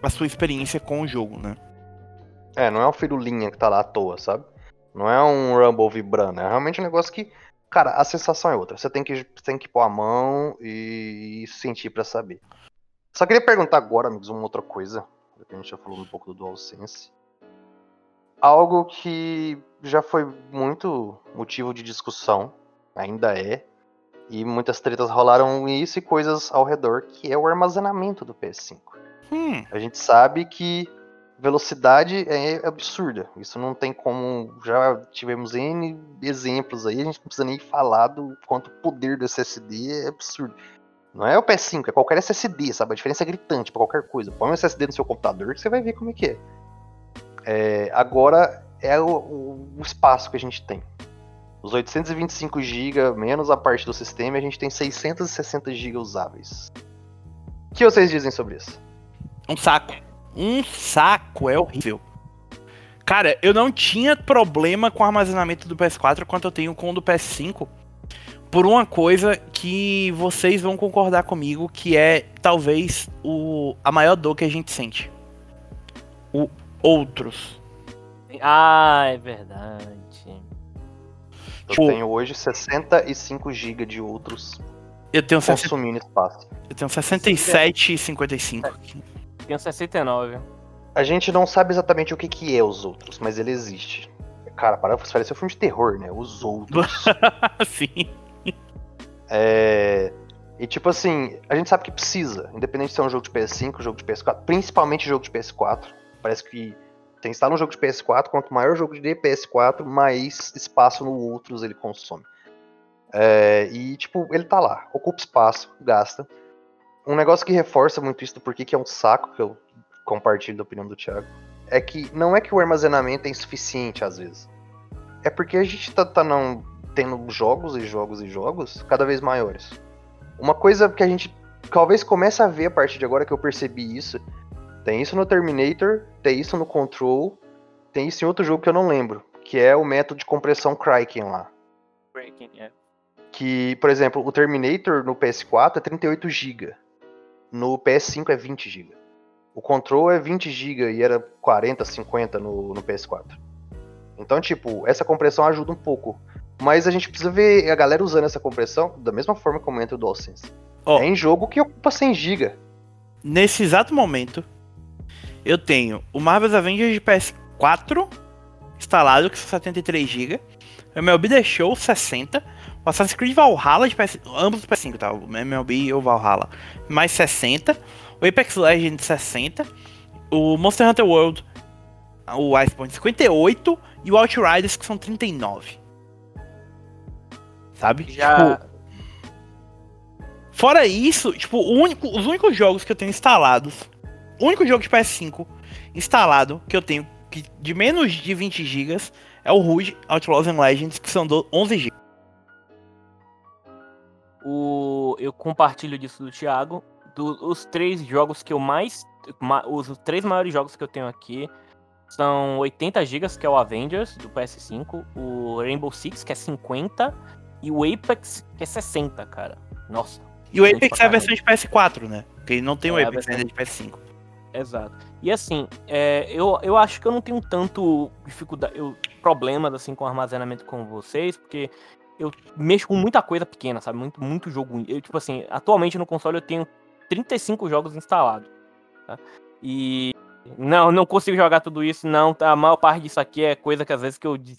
a sua experiência com o jogo, né? É, não é um firulinha que tá lá à toa, sabe? Não é um Rumble vibrando, é realmente um negócio que, cara, a sensação é outra. Você tem que, tem que pôr a mão e sentir pra saber. Só queria perguntar agora, amigos, uma outra coisa. A gente já falou um pouco do DualSense. Algo que já foi muito motivo de discussão, ainda é, e muitas tretas rolaram isso e coisas ao redor, que é o armazenamento do PS5. Hum, A gente sabe que velocidade é absurda. Isso não tem como. Já tivemos N exemplos aí, a gente não precisa nem falar do quanto o poder do SSD é absurdo. Não é o PS5, é qualquer SSD, sabe? A diferença é gritante pra qualquer coisa. Põe um SSD no seu computador que você vai ver como é que é. É, agora é o, o- espaço que a gente tem. Os 825 GB menos a parte do sistema, a gente tem 660 GB usáveis. O que vocês dizem sobre isso? um saco. Um saco, é horrível. Cara, eu não tinha problema com o armazenamento do PS4 quanto eu tenho com o do PS5. Por uma coisa que vocês vão concordar comigo, que é talvez o, a maior dor que a gente sente. O outros. Ah, é verdade. Eu Tipo- tenho hoje 65 GB de outros Eu tenho, 60, consumindo espaço. eu tenho 67 e 55. Tenho 69. A gente não sabe exatamente o que, que é os outros, mas ele existe. Cara, para parecer um filme de terror, né? Os outros. Sim. é... E tipo assim, a gente sabe que precisa, independente se é um jogo de PS5, jogo de PS4, principalmente jogo de PS4. Parece que você instala um jogo de PS4, quanto maior o jogo de PS4, mais espaço no outros ele consome. É, e tipo, ele tá lá, ocupa espaço, gasta. Um negócio que reforça muito isso do porquê que é um saco, que eu compartilho da opinião do Thiago, é que não é que o armazenamento é insuficiente às vezes. É porque a gente tá, tá não, tendo jogos e jogos e jogos cada vez maiores. Uma coisa que a gente talvez comece a ver a partir de agora que eu percebi isso. Tem isso no Terminator, tem isso no Control, tem isso em outro jogo que eu não lembro, que é o método de compressão Kraken lá. Breaking, é. Que, por exemplo, o Terminator no PS4 é 38 GB. No PS5 é 20 GB. O Control é 20 GB e era 40, 50 no, no PS4. Então, tipo, essa compressão ajuda um pouco. Mas a gente precisa ver a galera usando essa compressão da mesma forma como entra o DualSense. Ó. É em jogo que ocupa 100 GB. Nesse exato momento, eu tenho o Marvel's Avengers de PS4 instalado, que são 73 GB. O MLB The Show 60. O Assassin's Creed Valhalla de PS... Ambos do PS5, tá? O MLB e o Valhalla. Mais 60. O Apex Legends 60. O Monster Hunter World. O Iceborne 58. E o Outriders, que são 39. Sabe? Já. Tipo, Fora isso, tipo, o único, os únicos jogos que eu tenho instalados, o único jogo de PS5 instalado que eu tenho que de menos de 20 GB é o Rouge Outlaws and Legends, que são do 11 GB. O, eu compartilho disso do Thiago. Do- os três jogos que eu mais. ma- os três maiores jogos que eu tenho aqui são 80 GB, que é o Avengers do PS5, o Rainbow Six, que é 50, e o Apex, que é 60, cara. Nossa. E o Apex é a versão de PS4, né? Porque ele não tem o É, a Apex versão- ainda de PS5. Exato. E assim, é, eu, eu acho que eu não tenho tanto dificuldade, eu, problemas assim com armazenamento com vocês, porque eu mexo com muita coisa pequena, sabe? Muito, muito jogo. Eu, tipo assim, atualmente no console eu tenho 35 jogos instalados. Tá? E não, não consigo jogar tudo isso, não. A maior parte disso aqui é coisa que às vezes que eu, que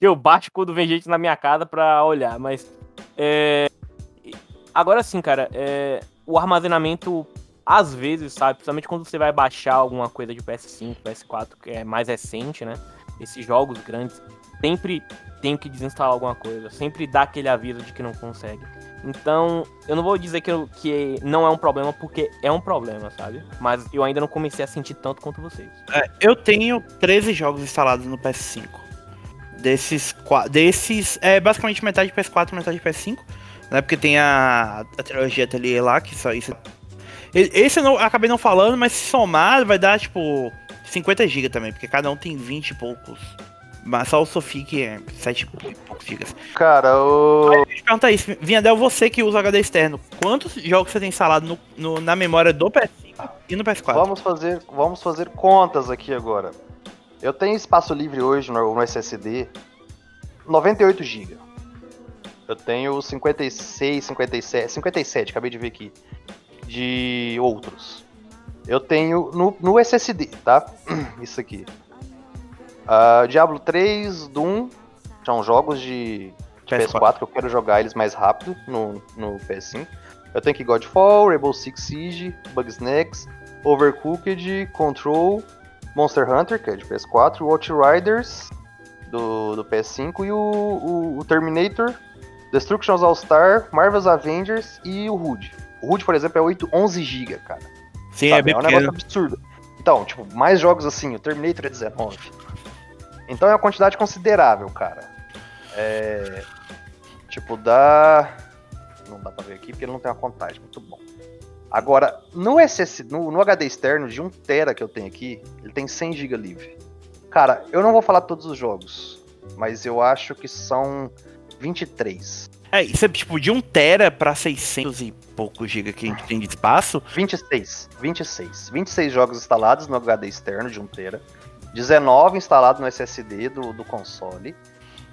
eu baixo quando vem gente na minha casa pra olhar. Mas. É... Agora sim, cara, é... o armazenamento, às vezes, sabe? Principalmente quando você vai baixar alguma coisa de PS5, PS4, que é mais recente, né? Esses jogos grandes, sempre tem que desinstalar alguma coisa. Sempre dá aquele aviso de que não consegue. Então, eu não vou dizer que, eu, que não é um problema, porque é um problema, sabe? Mas eu ainda não comecei a sentir tanto quanto vocês. É, eu tenho 13 jogos instalados no PS5. Desses, desses é basicamente metade de PS4 metade de PS5. Né? Porque tem a, a trilogia Atelier lá, que só isso. Esse eu não, acabei não falando, mas se somar vai dar tipo 50 GB também, porque cada um tem 20 e poucos mas só o Sophie que é 7 e poucos gigas. Cara, o. Deixa eu perguntar isso. Vinhadel, você que usa HD externo, quantos jogos você tem instalado no, no, na memória do PS5 e no PS4? Vamos fazer, vamos fazer contas aqui agora. Eu tenho espaço livre hoje no, no SSD 98 GB. Eu tenho 56, 57, 57, acabei de ver aqui, de outros. Eu tenho no, no SSD, tá? Isso aqui. Uh, Diablo 3, Doom, são jogos de, de PS4. PS4. que eu quero jogar eles mais rápido no, no PS5. Eu tenho aqui Godfall, Rainbow Six Siege, Bugsnax, Overcooked, Control, Monster Hunter, que é de PS4, Watch Riders do, do PS5 e o, o, o Terminator, Destructions All-Star, Marvel's Avengers e o HUD. O HUD, por exemplo, é 8, 11 GB, cara. Sim, é Sabe? é bem É um negócio absurdo. Então, tipo, mais jogos assim, o Terminator é 19. Então é uma quantidade considerável, cara. É. Tipo, dá. Não dá pra ver aqui porque ele não tem uma contagem. Muito bom. Agora, no, SS, no, no HD externo de 1 TB que eu tenho aqui, ele tem 100 GB livre. Cara, eu não vou falar todos os jogos, mas eu acho que são 23. É, isso é tipo de 1 TB pra 600 e poucos GB que a gente tem de espaço? 26, 26. 26 jogos instalados no HD externo de 1 TB. 19 instalado no SSD do, do console.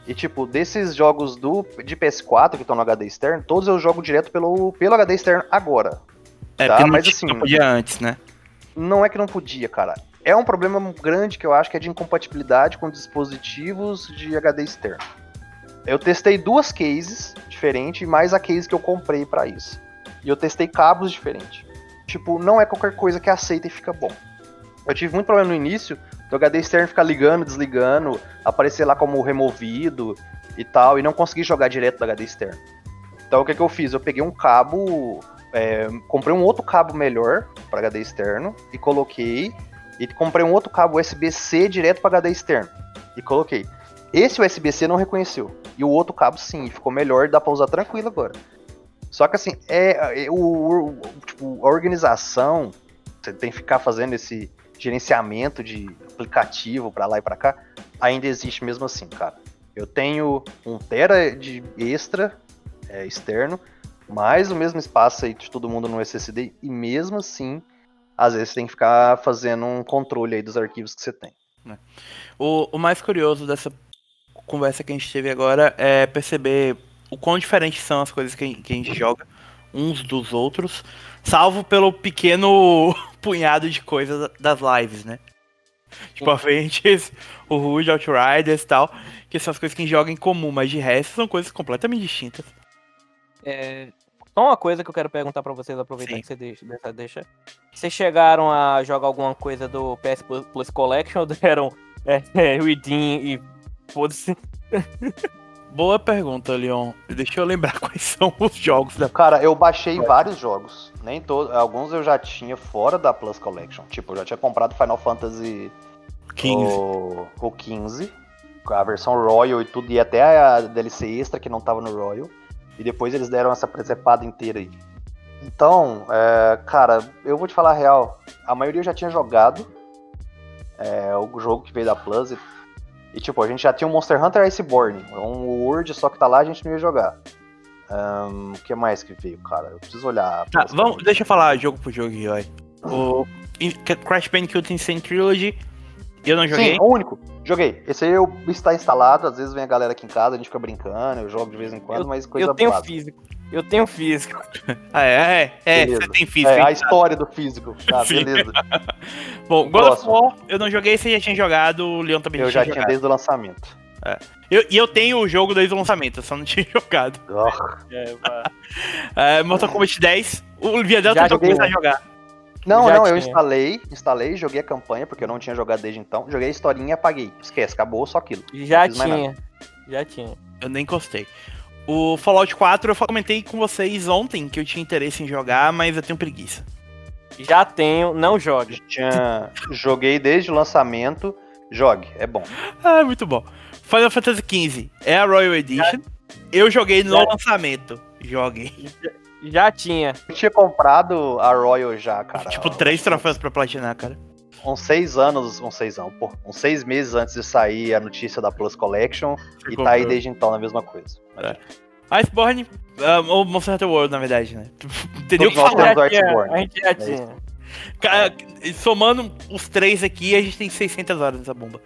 E, tipo, desses jogos do, de PS4 que estão no HD externo, todos eu jogo direto pelo, pelo HD externo agora. É, tá? Mas assim. Não podia antes, né? Não é que não podia, cara. É um problema grande que eu acho que é de incompatibilidade com dispositivos de HD externo. Eu testei duas cases diferentes, mais a case que eu comprei para isso. E eu testei cabos diferentes. Tipo, não é qualquer coisa que aceita e fica bom. Eu tive muito problema no início do HD externo ficar ligando, desligando, aparecer lá como removido e tal, e não consegui jogar direto do HD externo. Então o que, que eu fiz? Eu peguei um cabo, é, comprei um outro cabo melhor para HD externo e coloquei, e comprei um outro cabo USB-C direto para HD externo e coloquei. Esse USB-C não reconheceu, e o outro cabo sim, ficou melhor, dá para usar tranquilo agora. Só que assim, é, é o, o, tipo, a organização, você tem que ficar fazendo esse gerenciamento de aplicativo para lá e para cá, ainda existe mesmo assim, cara. Eu tenho um tera de extra é, externo, mais o mesmo espaço aí de todo mundo no SSD, e mesmo assim, às vezes tem que ficar fazendo um controle aí dos arquivos que você tem. É. O, o mais curioso dessa conversa que a gente teve agora é perceber o quão diferentes são as coisas que, que a gente joga uns dos outros, salvo pelo pequeno punhado de coisas das lives, né? Tipo, Avengers, o Rude, Outriders e tal, que são as coisas que a gente joga em comum, mas de resto são coisas completamente distintas. É, só uma coisa que eu quero perguntar para vocês, aproveitar Sim. que você deixa, deixa. Vocês chegaram a jogar alguma coisa do PS Plus Collection ou deram é, é, Redeem e foda-se? Boa pergunta, Leon. Deixa eu lembrar quais são os jogos da. Cara, eu baixei vários jogos. Nem todos. Alguns eu já tinha fora da Plus Collection. Tipo, eu já tinha comprado Final Fantasy 15. O, o 15. A versão Royal e tudo. E até a DLC extra que não tava no Royal. E depois eles deram essa presepada inteira aí. Então, é, cara, eu vou te falar a real. A maioria eu já tinha jogado. É, o jogo que veio da Plus. E tipo, a gente já tinha o Monster Hunter Iceborne. É um Word, só que tá lá a gente não ia jogar. Um, o que mais que veio, cara? Eu preciso olhar. Tá, vamos, deixa eu falar jogo por jogo, Roy. O Crash Bandicoot Insane Trilogy Eu não joguei. Sim, o único. Joguei. Esse aí eu, está instalado, às vezes vem a galera aqui em casa, a gente fica brincando, eu jogo de vez em quando, mas coisa eu tenho básica. físico. Eu tenho físico. Ah, é, é, é, você tem físico. É, a história do físico. Tá, Sim. beleza. Bom, God of. War, eu não joguei, você já tinha jogado, o Leon também Eu tinha já tinha desde o lançamento. Eu- e eu tenho o jogo desde o lançamento, eu só não tinha jogado. Oh. É, Mortal Kombat 10, o Viadel Já tentou joguei, começar a jogar. Não, Já não, eu tinha. instalei, instalei, joguei a campanha, porque eu não tinha jogado desde então. Joguei a historinha e apaguei. Esquece, acabou só aquilo. Já tinha. Já tinha. Eu nem encostei. O Fallout 4 eu comentei com vocês ontem que eu tinha interesse em jogar, mas eu tenho preguiça. Já tenho, não jogue. Tinha, joguei desde o lançamento. Jogue, é bom. Ah, muito bom. Final Fantasy XV é a Royal Edition. Eu joguei no Já- lançamento. Joguei. Já tinha. Eu tinha comprado a Royal já, cara. tipo, três troféus pra platinar, cara. Uns seis anos, uns seis anos, pô, uns seis meses antes de sair a notícia da Plus Collection. Você e tá aí desde então na mesma coisa. Iceborne, ah, ou Monster Hunter World, na verdade, né? Entendeu? Todos nós Já temos o tinha, Iceborne. a gente já É tinha. Ca- Somando os três aqui, a gente tem 600 horas nessa bomba.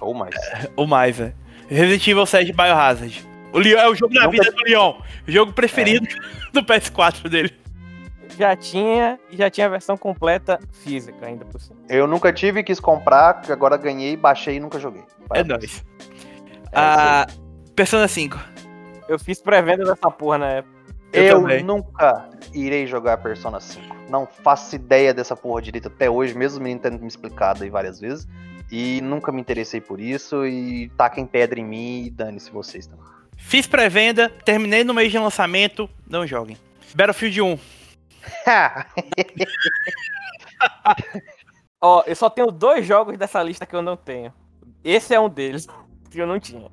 Ou mais. Ou mais, né? Resident Evil 7 Biohazard. O Leon é o jogo da vida do Leon. O jogo preferido do PS4 dele. Já tinha e já tinha a versão completa física ainda por cima. Eu nunca tive, quis comprar, agora ganhei, baixei e nunca joguei. É Parabéns. nóis. É, Ah, Persona 5. Eu fiz pré-venda dessa porra na época. eu Eu, nunca irei jogar Persona 5. Não faço ideia dessa porra direito até hoje, mesmo o menino tendo me explicado aí várias vezes. E nunca me interessei por isso. E taquem pedra em mim e dane-se vocês também. Fiz pré-venda, terminei no mês de lançamento, não joguem. Battlefield 1. Ó, eu só tenho dois jogos dessa lista que eu não tenho. Esse é um deles, que eu não tinha.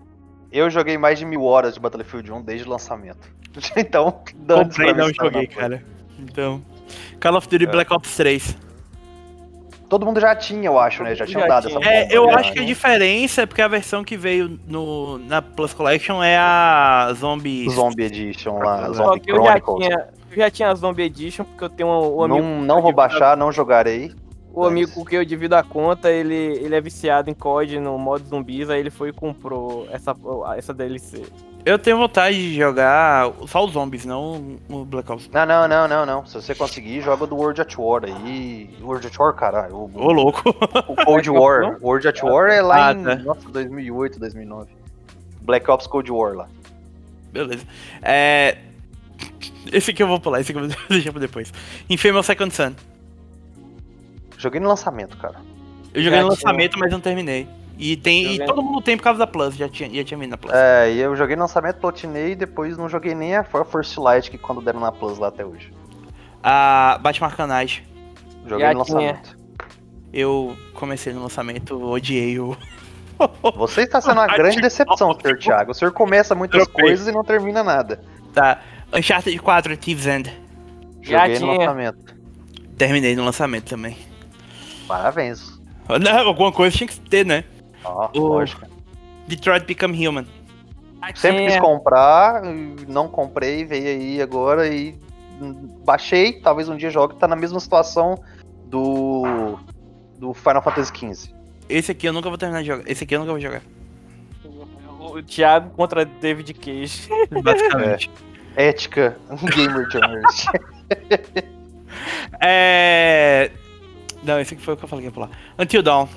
eu joguei mais de mil horas de Battlefield 1 desde o lançamento. Então, dane-se Comprei pra não tá joguei, cara. Então. Call of Duty É. Black Ops 3. Todo mundo já tinha, eu acho, né? Já tinha dado tinha. essa É, eu né? acho que a diferença é porque a versão que veio no, na Plus Collection é a Zombie. Zombie Edition lá, Zombie que eu já Chronicles. tinha, eu já tinha a Zombie Edition, porque eu tenho um, um amigo, Não, não vou baixar, não jogarei. o amigo com quem eu divido a conta, ele, ele é viciado em COD no modo zumbis, aí ele foi e comprou essa, essa DLC. Eu tenho vontade de jogar só os zombies, não o Black Ops. Não, não, não, não, não. Se você conseguir, joga do World at War aí. World at War, caralho. O, Ô, louco. o Cold War. World at War é lá Ah, em tá. nossa, 2008, 2009. Black Ops Cold War lá. Beleza. É. Esse aqui eu vou pular, esse aqui eu vou deixar pra depois. Infamous Second Son. Joguei no lançamento, cara. Eu joguei Já no tinha. lançamento, mas não terminei. E tem. E Joguei. todo mundo tem por causa da Plus, já tinha, já tinha vindo na Plus. É, e eu joguei no lançamento, platinei e depois não joguei nem a For- First Light que quando deram na Plus lá até hoje. A Batman Arcanage. Joguei Já no tinha. lançamento. Eu comecei no lançamento, odiei o. Você está sendo uma grande decepção, Sr. Thiago. O senhor começa muitas Tropei. coisas e não termina nada. Tá. Uncharted 4, Thieves End. Já Joguei no tinha. lançamento. Terminei no lançamento também. Parabéns. Não, alguma coisa tinha que ter, né? Ó, O- lógico. Detroit Become Human. Sempre quis comprar, não comprei, veio aí agora e baixei, talvez um dia jogue, tá na mesma situação do do Final Fantasy XV. Esse aqui eu nunca vou terminar de jogar. Esse aqui eu nunca vou jogar. O Thiago contra David Cage. Basicamente. Ética, Gamer Journalist. É. Não, esse aqui foi o que eu falei que ia pular. Until Dawn.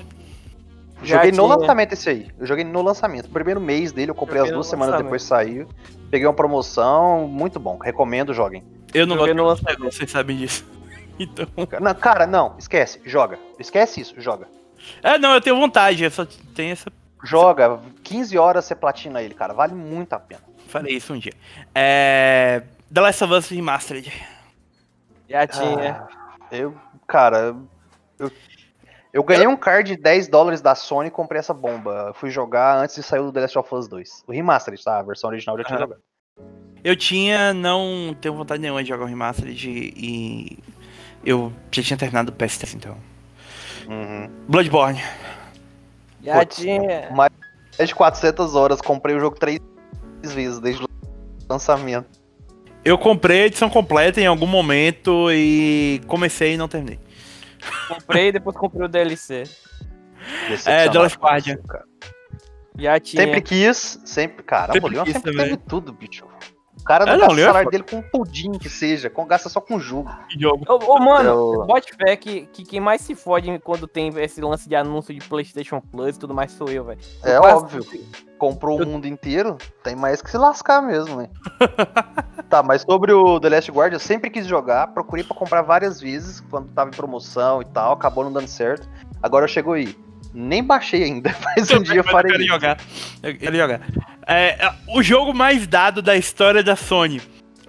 Já joguei no lançamento esse aí. Eu joguei no lançamento. Primeiro mês dele, eu comprei Joguei as no duas semanas lançamento. depois saiu. Peguei uma promoção, muito bom. Recomendo, joguem. Eu não Joguei gosto no de lançamento, vocês sabem disso. Então. Não, cara, não, esquece, joga. Esquece isso, joga. É, não, eu tenho vontade, eu só tenho essa. Joga, 15 horas você platina ele, cara. Vale muito a pena. Falei isso um dia. É. The Last of Us Remastered. Já tinha. Ah, eu, cara, eu, eu ganhei um card de 10 dólares da Sony e comprei essa bomba. Eu fui jogar antes de sair o The Last of Us 2. O Remastered, tá? A versão original eu já tinha Ah. jogado. Eu tinha, não tenho vontade nenhuma de jogar o Remastered e. Eu já tinha terminado o PS3, então. Uhum. Bloodborne. Já Putz, tinha. Mais de 400 horas, comprei o jogo três vezes desde o lançamento. Eu comprei a edição completa em algum momento e comecei e não terminei. Comprei e depois comprei o DLC. Decepcionado The Last com Guardian. cara. Já tinha. Sempre quis, sempre. Caramba, Sempre Leon quis sempre também. teve tudo, bicho. O cara não É, não, gasta o é salário dele com um pudim que seja, com, gasta só com jogo. Jogo. Ô, ô, mano, Eu- bote fé que, que quem mais se fode quando tem esse lance de anúncio de PlayStation Plus e tudo mais sou eu, velho. É quase- óbvio. Comprou o mundo inteiro, tem mais que se lascar mesmo, né? tá, mas sobre o The Last Guard, eu sempre quis jogar, procurei pra comprar várias vezes, quando tava em promoção e tal, acabou não dando certo. Agora chegou aí. Nem baixei ainda, mas um dia eu farei quero isso. jogar. Eu quero jogar. É, é, o jogo mais dado da história da Sony.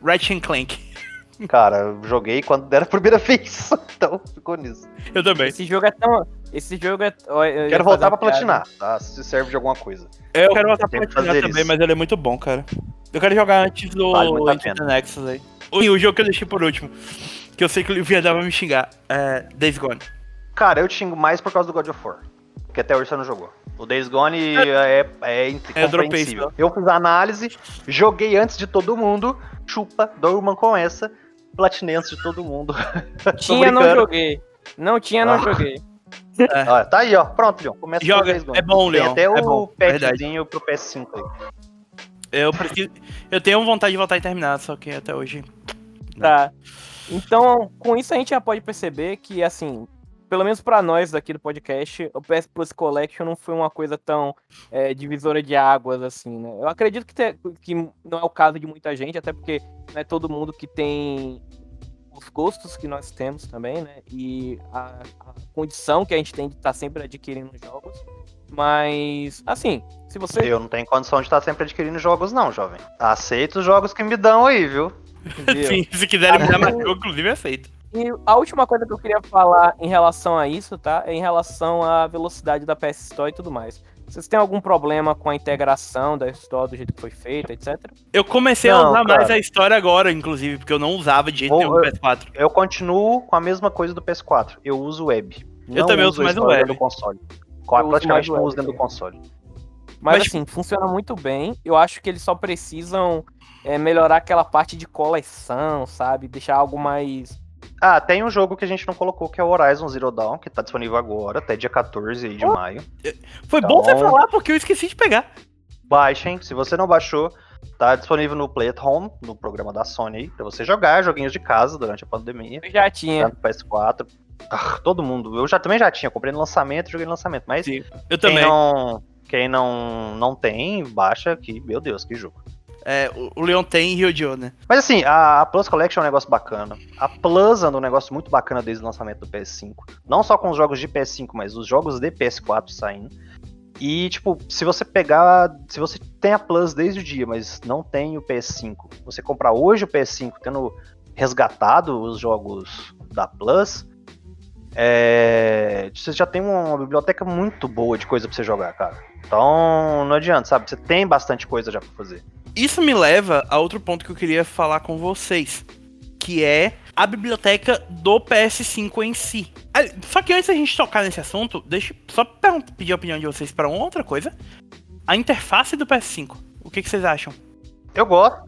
Ratchet Clank. Cara, eu joguei quando era a primeira vez, então ficou nisso. Eu também. Esse jogo é tão. Esse jogo é. eu Quero voltar pra platinar, tá? Se serve de alguma coisa. Eu quero voltar pra platinar também, isso. mas ele é muito bom, cara. Eu quero jogar antes do Vale muito a Into the pena. Nexus aí. O, o jogo que eu deixei por último, que eu sei que o Viadão vai me xingar, é Days Gone. Cara, eu te xingo mais por causa do God of War. Que até hoje você não jogou. O Days Gone é, é Eu dropei incompreensível. isso. Eu fiz a análise, joguei antes de todo mundo, chupa, durmam com essa, platinei antes de todo mundo. Tinha, não joguei. Não tinha, não Ah. joguei. Olha, tá aí, ó. Pronto, Leon. Começa Joga, Days Gone. é bom, Tem Leon, até é o bom, petzinho pro PS5 aí. Eu preciso. Eu tenho vontade de voltar e terminar, só que até hoje. Tá. Então, com isso a gente já pode perceber que, assim, pelo menos pra nós daqui do podcast, o PS Plus Collection não foi uma coisa tão é, divisora de águas, assim, né? Eu acredito que, te- que não é o caso de muita gente, até porque não é todo mundo que tem os gostos que nós temos também, né? E a, a condição que a gente tem de estar sempre adquirindo jogos. Mas, assim, se você. Eu não tenho condição de estar sempre adquirindo jogos, não, jovem. Aceito os jogos que me dão aí, viu? Sim, se quiserem me dar mais jogo, inclusive é feito. E a última coisa que eu queria falar em relação a isso, tá? É em relação à velocidade da PS Store e tudo mais. Vocês têm algum problema com a integração da Store do jeito que foi feita, etc? Eu comecei a Não, usar cara. mais a história agora, inclusive, porque eu não usava de jeito nenhum eu- PS4. Eu continuo com a mesma coisa do PS4. Eu uso web. Eu também uso a mais o história web. do console. Eu uso Praticamente mais o não uso dentro do console. Mas, Mas- assim, funciona muito bem. Eu acho que eles só precisam é, melhorar aquela parte de coleção, sabe? Deixar algo mais. Ah, tem um jogo que a gente não colocou, que é o Horizon Zero Dawn, que tá disponível agora, até dia 14 aí de Oh. maio. Foi bom você Então- falar, porque eu esqueci de pegar. Baixem, se você não baixou, tá disponível no Play at Home, no programa da Sony aí, pra você jogar joguinhos de casa durante a pandemia. Eu já tinha. Tanto PS4. Ah, todo mundo. Eu já também já tinha, comprei no lançamento, joguei no lançamento. Mas Sim, Eu quem também. não, quem não, não tem, baixa aqui. Meu Deus, que jogo. É, o- Leon tem Rio de Janeiro, né? Mas assim, a, a Plus Collection é um negócio bacana. A Plus anda um negócio muito bacana desde o lançamento do PS5. Não só com os jogos de PS5, mas os jogos de PS4 saindo. E, tipo, se você pegar. Se você tem a Plus desde o dia, mas não tem o PS5, você comprar hoje o PS5 tendo resgatado os jogos da Plus, é, você já tem uma biblioteca muito boa de coisa pra você jogar, cara. Então, não adianta, sabe? Você tem bastante coisa já pra fazer. Isso me leva a outro ponto que eu queria falar com vocês, que é a biblioteca do PS5 em si. Ah, Só que antes da gente tocar nesse assunto, deixa só pedir a opinião de vocês para uma outra coisa. A interface do PS5. O que, que vocês acham? Eu gosto.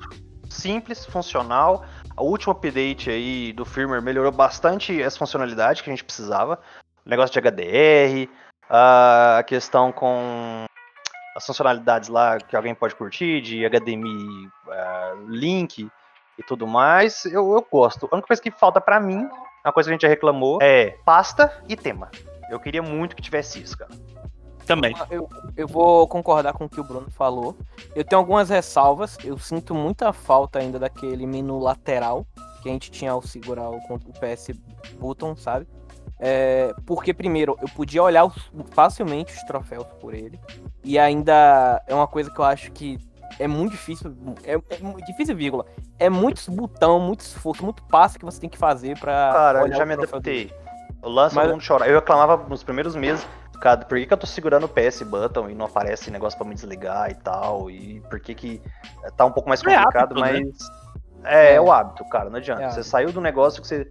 Simples, funcional. O último update aí do firmware melhorou bastante essa funcionalidade que a gente precisava. O negócio de HDR, a questão com as funcionalidades lá que alguém pode curtir, de HDMI ah, link e tudo mais. Eu, eu gosto. A única coisa que falta pra mim, uma coisa que a gente já reclamou, é pasta e tema. Eu queria muito que tivesse isso, cara. Também. Eu, eu vou concordar com o que o Bruno falou. Eu tenho algumas ressalvas. Eu sinto muita falta ainda daquele menu lateral que a gente tinha ao segurar o, o PS Button, sabe? É, porque, primeiro, eu podia olhar os- facilmente os troféus por ele. E ainda é uma coisa que eu acho que é muito difícil. É, é difícil, vírgula. É muito botão, muito esforço, muito passo que você tem que fazer pra. Cara, eu olhar já me adaptei. O lance Mas- todo mundo chora. Eu reclamava nos primeiros meses, cara, por que, que eu tô segurando o PS button e não aparece negócio pra me desligar e tal? E por que que tá um pouco mais É complicado, hábito, né? mas. É, é, É. o hábito, cara, não adianta. É você saiu do negócio que você.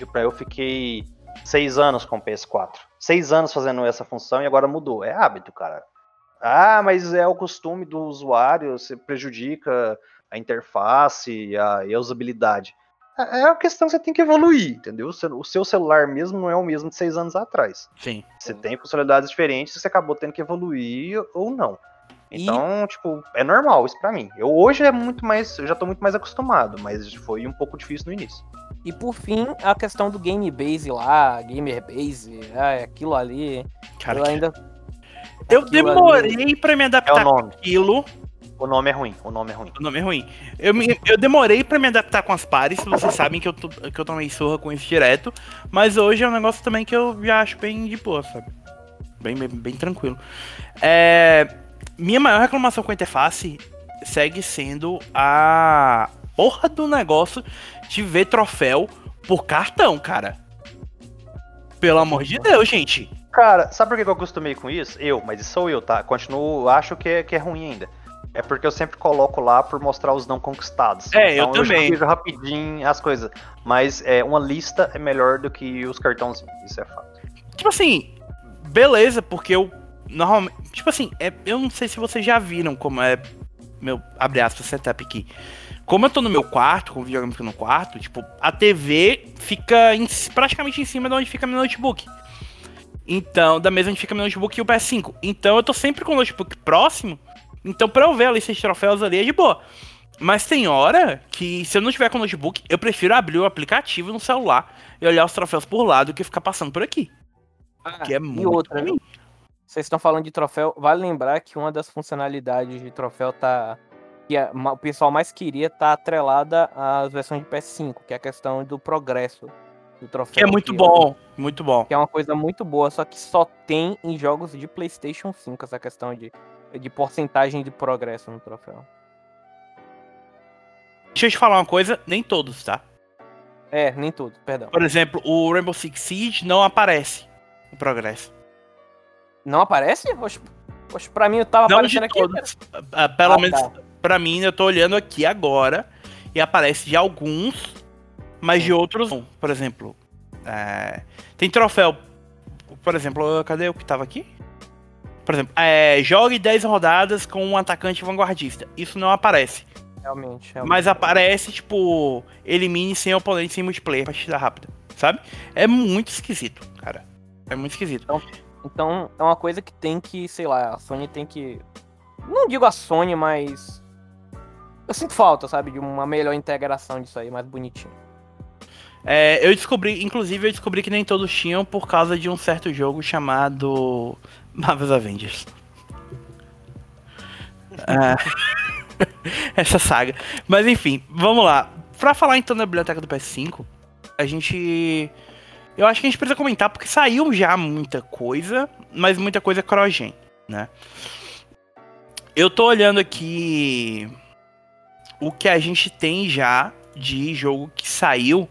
Eu, pra eu fiquei seis anos com o PS4. Seis anos fazendo essa função e agora mudou. É hábito, cara. Ah, mas é o costume do usuário, você prejudica a interface a, e a usabilidade. É, é a questão que você tem que evoluir, entendeu? O seu celular mesmo não é o mesmo de seis anos atrás. Sim. Você tem funcionalidades diferentes, você acabou tendo que evoluir ou não. Então, e... tipo, é normal isso para mim. Eu hoje é muito mais, eu já tô muito mais acostumado, mas foi um pouco difícil no início. E por fim, a questão do game base lá, gamer base, é, aquilo ali. Cara, eu ainda eu demorei para me adaptar é com aquilo. O nome é ruim, o nome é ruim. O nome é ruim. Eu, me, eu demorei para me adaptar com as pares, vocês sabem que eu, que eu tomei surra com isso direto. Mas hoje é um negócio também que eu já acho bem de boa, sabe? Bem, bem, bem tranquilo. É, minha maior reclamação com a interface segue sendo a porra do negócio de ver troféu por cartão, cara. Pelo amor de Deus, gente. Cara, sabe por que eu acostumei com isso? Eu, mas sou eu, tá? Continuo, acho que é, que é ruim ainda. É porque eu sempre coloco lá por mostrar os não conquistados. É, então, eu também. Eu rapidinho as coisas. Mas é, uma lista é melhor do que os cartões. Isso é fato. Tipo assim, beleza, porque eu normalmente. Tipo assim, é, eu não sei se vocês já viram como é meu, abre aspas, setup aqui. Como eu tô no meu quarto, com o videogame no quarto, tipo, a TV fica em, praticamente em cima de onde fica meu notebook. Então, da mesa onde fica meu notebook e o PS5. Então eu tô sempre com o notebook próximo então, pra eu ver a lista de troféus ali é de boa. Mas tem hora que, se eu não tiver com o notebook, eu prefiro abrir o aplicativo no celular e olhar os troféus por lá do que ficar passando por aqui. Ah, que é muito e outra, ruim. Vocês estão falando de troféu, vale lembrar que uma das funcionalidades de troféu tá. Que a, o pessoal mais queria tá atrelada às versões de PS5, que é a questão do progresso do troféu. Que é muito que, bom, muito bom. Que é uma coisa muito boa, só que só tem em jogos de PlayStation 5 essa questão de de porcentagem de progresso no troféu. Deixa eu te falar uma coisa, nem todos, tá? É, nem todos, perdão. Por exemplo, o Rainbow Six Siege não aparece o progresso. Não aparece? Poxa, poxa pra mim eu tava não aparecendo aqui. Todos. Ah, pelo ah, menos tá. Pra mim, eu tô olhando aqui agora e aparece de alguns, mas de outros não. Por exemplo, é... tem troféu. Por exemplo, cadê o que tava aqui? Por exemplo, é, jogue 10 rodadas com um atacante vanguardista. Isso não aparece. Realmente, realmente. Mas aparece, tipo, elimine sem oponente sem multiplayer, partida rápida. Sabe? É muito esquisito, cara. É muito esquisito. Então, então, é uma coisa que tem que, sei lá, a Sony tem que. Não digo a Sony, mas. Eu sinto falta, sabe? De uma melhor integração disso aí, mais bonitinho. É, eu descobri, inclusive, eu descobri que nem todos tinham por causa de um certo jogo chamado Marvel's Avengers. Ah, essa saga. Mas enfim, vamos lá. Pra falar então da biblioteca do PS5, a gente. Eu acho que a gente precisa comentar porque saiu já muita coisa, mas muita coisa cross-gen, né? Eu tô olhando aqui o que a gente tem já de jogo que saiu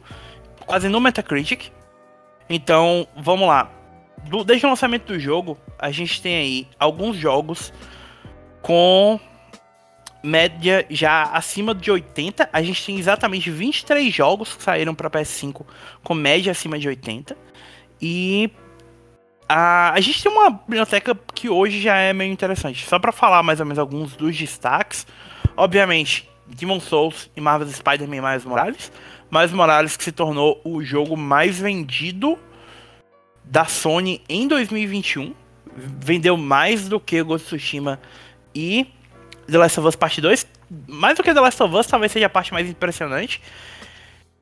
quase no Metacritic. Então, vamos lá do, desde o lançamento do jogo, a gente tem aí alguns jogos com média já acima de 80. A gente tem exatamente 23 jogos que saíram para PS5 com média acima de 80. E a, a gente tem uma biblioteca que hoje já é meio interessante. Só para falar mais ou menos alguns dos destaques. Obviamente, Demon Souls e Marvel's Spider-Man mais Morales. Mais Morales que se tornou o jogo mais vendido da Sony em 2021. Vendeu mais do que Ghost of Tsushima e The Last of Us Part 2. Mais do que The Last of Us, talvez seja a parte mais impressionante.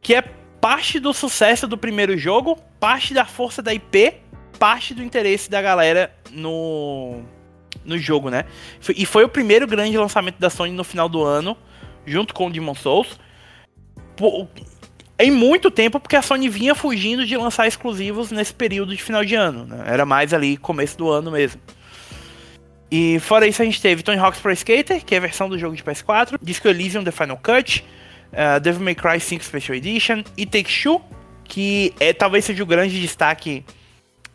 Que é parte do sucesso do primeiro jogo, parte da força da IP, parte do interesse da galera no, no jogo, né? E foi o primeiro grande lançamento da Sony no final do ano, junto com o Demon Souls em muito tempo, porque a Sony vinha fugindo de lançar exclusivos nesse período de final de ano. Né? Era mais ali começo do ano mesmo. E fora isso, a gente teve Tony Hawk's Pro Skater, que é a versão do jogo de PS4, Disco Elysium The Final Cut, uh, Devil May Cry 5 Special Edition e Take Two, que é, talvez seja o grande destaque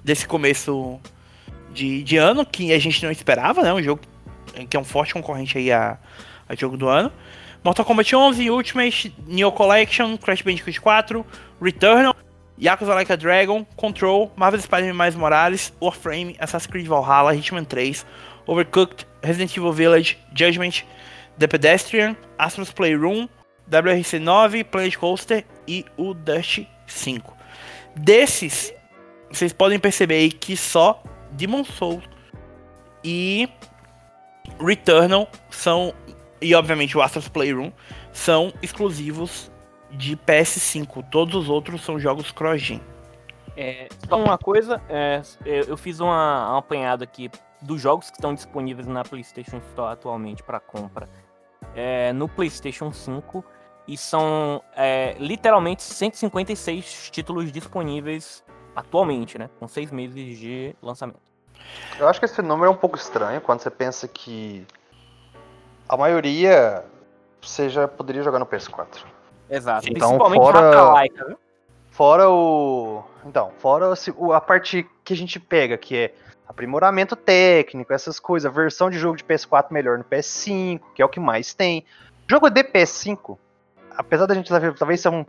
desse começo de, de ano, que a gente não esperava, né? Um jogo que é um forte concorrente aí a, a jogo do ano. Mortal Kombat 11, Ultimate, Neo Collection, Crash Bandicoot 4, Returnal, Yakuza Like a Dragon, Control, Marvel Spider-Man Mais Morales, Warframe, Assassin's Creed Valhalla, Hitman 3, Overcooked, Resident Evil Village, Judgment, The Pedestrian, Astro's Playroom, WRC 9, Planet Coaster e o Dust 5. Desses, vocês podem perceber aí que só Demon Souls e Returnal são e obviamente o Astro's Playroom são exclusivos de PS5. Todos os outros são jogos cross-gen. É, só uma coisa, é, eu fiz uma, uma apanhada aqui dos jogos que estão disponíveis na PlayStation Store atualmente para compra é, no PlayStation 5 e são é, literalmente 156 títulos disponíveis atualmente, né? Com seis meses de lançamento. Eu acho que esse número é um pouco estranho quando você pensa que a maioria você já poderia jogar no PS4. Exato. Então, Principalmente fora- Laika, viu? Fora o. Então, fora a parte que a gente pega, que é aprimoramento técnico, essas coisas, versão de jogo de PS4 melhor no PS5, que é o que mais tem. Jogo de PS5, apesar da gente talvez- talvez ser um,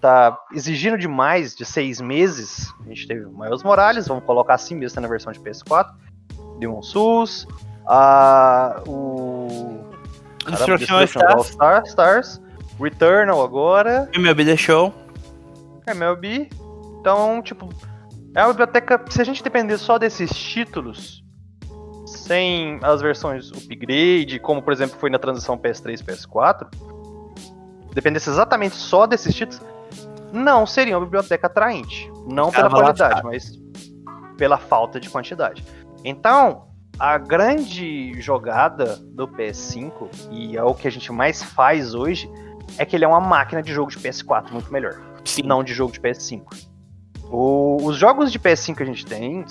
tá exigindo demais de seis meses, a gente teve o Miles Morales, vamos colocar assim mesmo tá na versão de PS4, Demon Souls, a, o caramba, Destruction All Stars, Star- Stars, Returnal agora, MLB The Show. MLB. Então, tipo, é uma biblioteca. Se a gente depender só desses títulos, sem as versões upgrade, como por exemplo foi na transição PS3 e PS4, dependesse exatamente só desses títulos, não seria uma biblioteca atraente. Não pela qualidade, mas pela falta de quantidade. Então, a grande jogada do PS5, e é o que a gente mais faz hoje, é que ele é uma máquina de jogo de PS4 muito melhor Sim. não de jogo de PS5. O- os jogos de PS5 que a gente tem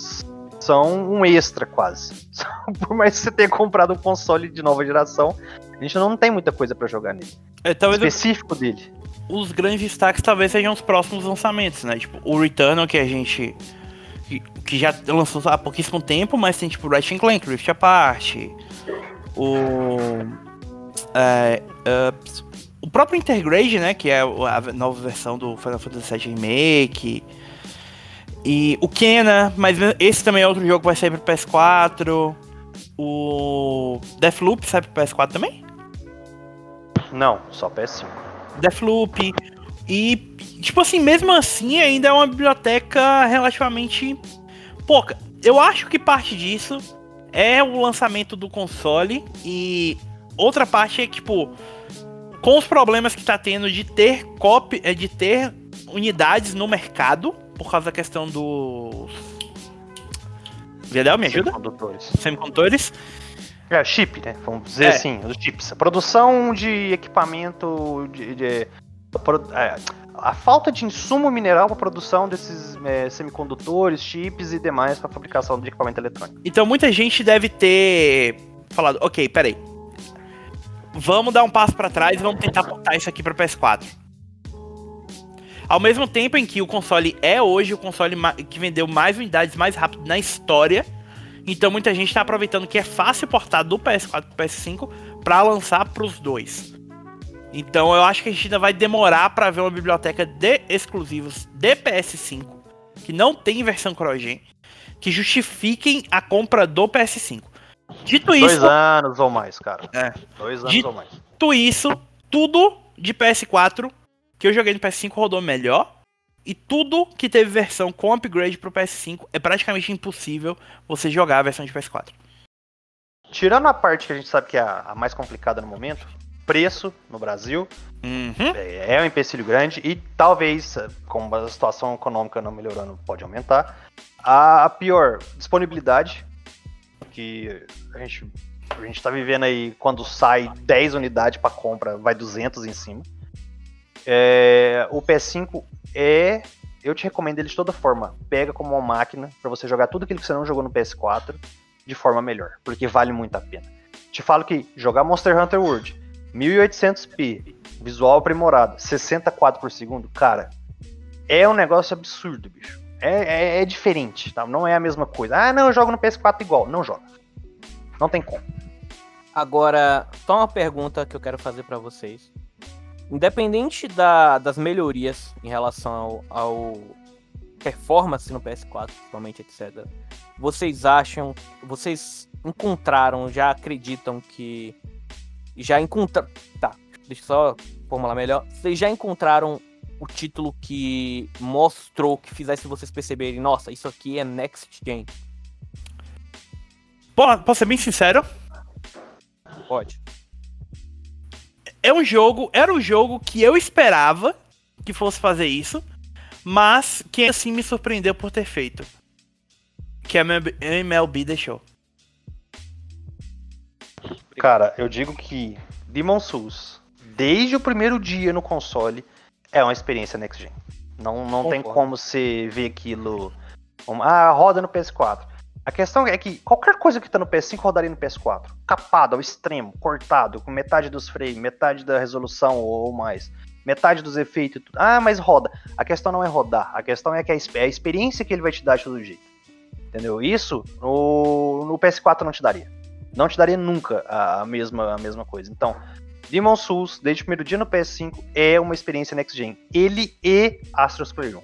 são um extra quase. Por mais que você tenha comprado um console de nova geração, a gente não tem muita coisa pra jogar nele. É, talvez o- Específico dele. os grandes destaques talvez sejam os próximos lançamentos, né? Tipo, o Returnal que a gente. Que, que já lançou há pouquíssimo tempo, mas tem tipo Ratchet Clank, Rift Apart, o. é, é, o próprio Intergrade, né? Que é a nova versão do Final Fantasy VII Remake. E o Kena, mas esse também é outro jogo que vai sair pro PS4. O Deathloop sai pro PS4 também? Não, só PS5. Deathloop. E, tipo assim, mesmo assim, ainda é uma biblioteca relativamente pouca. Eu acho que parte disso é o lançamento do console e outra parte é tipo, com os problemas que tá tendo de ter copy, é, de ter unidades no mercado, por causa da questão dos. Vedel, me ajuda? Condutores. Semicondutores. É, chip, né? Vamos dizer É. assim, os chips. A produção de equipamento de. de- a falta de insumo mineral para produção desses é, semicondutores, chips e demais para fabricação de equipamento eletrônico. Então muita gente deve ter falado, ok, peraí. Vamos dar um passo pra trás e vamos tentar portar isso aqui para PS4. Ao mesmo tempo em que o console é hoje o console que vendeu mais unidades mais rápido na história, então muita gente está aproveitando que é fácil portar do PS4 pro PS5 para lançar pros dois. Então eu acho que a gente ainda vai demorar para ver uma biblioteca de exclusivos de PS5 que não tem versão CrossGen que justifiquem a compra do PS5. Dito Dois isso, anos ou mais, cara. É. Dois anos De- ou mais. dito isso, tudo de PS4 que eu joguei no PS5 rodou melhor. E tudo que teve versão com upgrade pro PS5 é praticamente impossível você jogar a versão de PS4. Tirando a parte que a gente sabe que é a mais complicada no momento, preço no Brasil Uhum. é, é um empecilho grande e talvez, eh, como a situação econômica não melhorando, pode aumentar. A, a pior, disponibilidade, que a gente, a gente tá vivendo aí, quando sai 10 unidades para compra, vai 200 em cima. É, o PS5 é. Eu te recomendo ele de toda forma. Pega como uma máquina para você jogar tudo aquilo que você não jogou no PS4 de forma melhor, porque vale muito a pena. Te falo que jogar Monster Hunter World 1800p, visual aprimorado, 60 quadros por segundo, cara, é um negócio absurdo, bicho. É, é, é diferente, tá? Não é a mesma coisa. Ah, não, eu jogo no PS4 igual. Não joga. Não tem como. Agora, só uma pergunta que eu quero fazer pra vocês. Independente da- das melhorias em relação ao, ao performance no PS4, principalmente, etc. Vocês acham, vocês encontraram, já acreditam que já encontraram, tá? Deixa eu só formular melhor. Vocês já encontraram o título que mostrou, que fizesse vocês perceberem, nossa, isso aqui é Next Gen? Posso ser bem sincero? Pode. É um jogo, era um jogo que eu esperava que fosse fazer isso, mas que assim me surpreendeu por ter feito. Que a MLB deixou. Cara, eu digo que Demon Souls, desde o primeiro dia no console, é uma experiência next gen. Não, não tem como você ver aquilo. Ah, roda no PS4. A questão é que qualquer coisa que tá no PS5 rodaria no PS4. Capado ao extremo, cortado, com metade dos frames, metade da resolução ou mais, metade dos efeitos e tudo. Ah, mas roda. A questão não é rodar. A questão é que é a experiência que ele vai te dar de todo jeito. Entendeu? Isso no, no PS4 não te daria. Não te daria nunca a, mesma, a mesma coisa. Então, Demon Souls, desde o primeiro dia no PS5, é uma experiência next gen. Ele e Astros Playroom.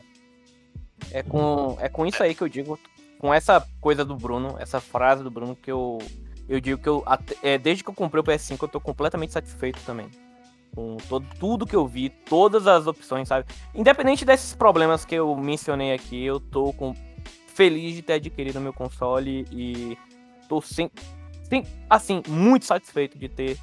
É com, é com isso aí que eu digo, com essa coisa do Bruno, essa frase do Bruno, que eu, eu digo que eu, é, desde que eu comprei o PS5, eu tô completamente satisfeito também. Com todo, tudo que eu vi, todas as opções, sabe? Independente desses problemas que eu mencionei aqui, eu tô com, feliz de ter adquirido meu console e tô sem, sem, assim, muito satisfeito de ter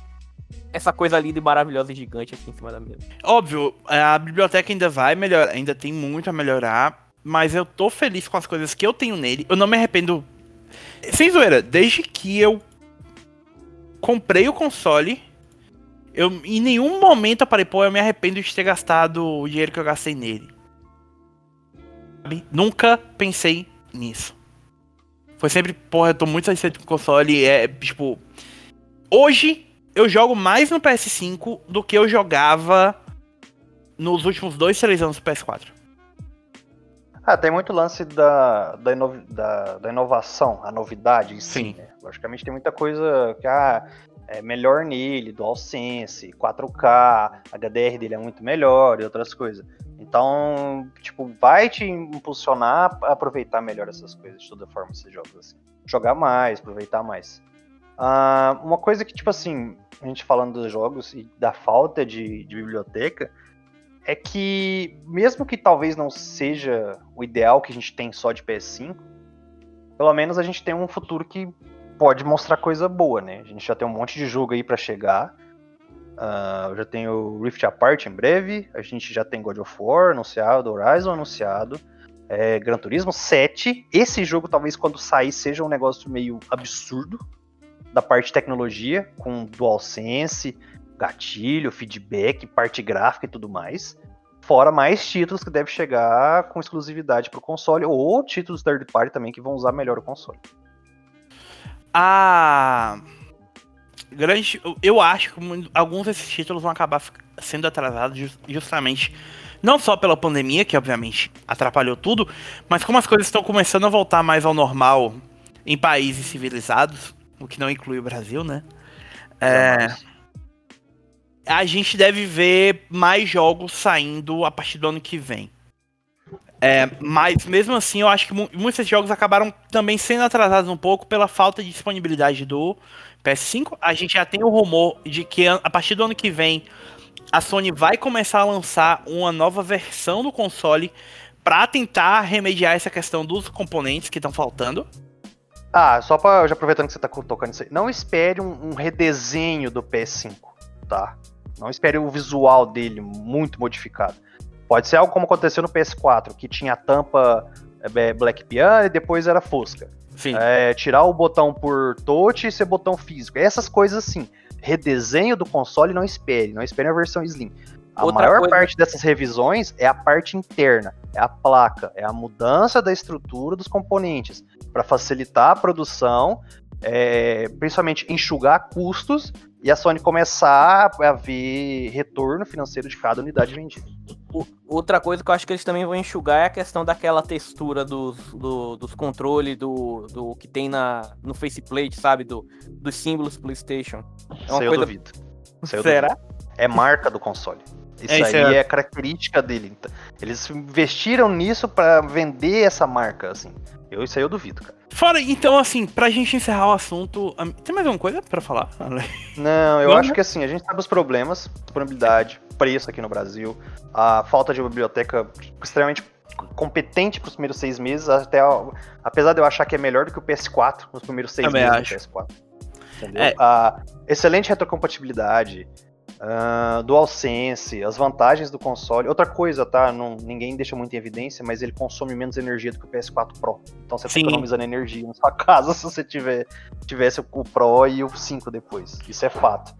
essa coisa linda e maravilhosa e gigante aqui em cima da mesa. Óbvio, a biblioteca ainda vai melhorar, ainda tem muito a melhorar, mas eu tô feliz com as coisas que eu tenho nele. Eu não me arrependo. Sem zoeira, desde que eu comprei o console, eu em nenhum momento eu parei, pô, eu me arrependo de ter gastado o dinheiro que eu gastei nele. Nunca pensei nisso. Foi sempre, porra, eu tô muito satisfeito com o console. É, tipo. Hoje eu jogo mais no PS5 do que eu jogava nos últimos dois, três anos do PS4. Ah, tem muito lance da, da, inov, da, da inovação, a novidade em si. Sim. Né? Logicamente tem muita coisa que ah, é melhor nele, DualSense, 4K, HDR dele é muito melhor e outras coisas. Então, tipo, vai te impulsionar a aproveitar melhor essas coisas de toda forma, esses jogos, assim. Jogar mais, aproveitar mais. Uh, uma coisa que, tipo assim, a gente falando dos jogos e da falta de, de biblioteca, é que, mesmo que talvez não seja o ideal que a gente tem só de PS5, pelo menos a gente tem um futuro que pode mostrar coisa boa, né? A gente já tem um monte de jogo aí para chegar. Uh, já tem o Rift Apart em breve. A gente já tem God of War anunciado, Horizon anunciado. É, Gran Turismo 7. Esse jogo, talvez, quando sair, seja um negócio meio absurdo da parte de tecnologia, com DualSense, gatilho, feedback, parte gráfica e tudo mais. Fora mais títulos que devem chegar com exclusividade para o console, ou títulos third party também que vão usar melhor o console. Ah grande. Eu acho que alguns desses títulos vão acabar sendo atrasados justamente. Não só pela pandemia, que obviamente atrapalhou tudo, mas como as coisas estão começando a voltar mais ao normal em países civilizados, o que não inclui o Brasil, né? É, a gente deve ver mais jogos saindo a partir do ano que vem. É, mas mesmo assim, eu acho que muitos jogos acabaram também sendo atrasados um pouco pela falta de disponibilidade do PS5. A gente já tem o rumor de que a partir do ano que vem a Sony vai começar a lançar uma nova versão do console para tentar remediar essa questão dos componentes que estão faltando. Ah, só para já aproveitando que você tá tocando isso aí, não espere um, um, redesenho do PS5, tá? Não espere o visual dele muito modificado. Pode ser algo como aconteceu no PS4, que tinha a tampa é, Black Piano e depois era Fosca. É, tirar o botão por touch e ser botão físico. Essas coisas assim. Redesenho do console, não espere. Não espere a versão Slim. A Outra maior coisa... parte dessas revisões é a parte interna, é a placa, é a mudança da estrutura dos componentes para facilitar a produção, é, principalmente enxugar custos e a Sony começar a ver retorno financeiro de cada unidade vendida. Outra coisa que eu acho que eles também vão enxugar é a questão daquela textura dos, do, dos controles do, do que tem na, no faceplate, sabe? Do, dos símbolos PlayStation. É uma Isso coisa... eu duvido. Isso Será? Duvido. É marca do console. Isso É, isso aí é- é... característica dele. Então, Eles investiram nisso pra vender essa marca, assim. Eu, isso aí eu duvido, cara. Fora, então, assim, pra gente encerrar o assunto. Tem mais alguma coisa pra falar? Não, eu Não, acho né? que assim, a gente sabe os problemas, disponibilidade, preço aqui no Brasil, a falta de uma biblioteca extremamente competente para os primeiros seis meses, até apesar de eu achar que é melhor do que o PS4 nos primeiros seis Também meses acho. do PS4. Entendeu? É. A excelente retrocompatibilidade, ah, DualSense, as vantagens do console. Outra coisa, tá? Não, ninguém deixa muito em evidência, mas ele consome menos energia do que o PS4 Pro. Então você tá Sim. economizando energia na sua casa se você tiver, tivesse o Pro e o 5 depois. Isso é fato.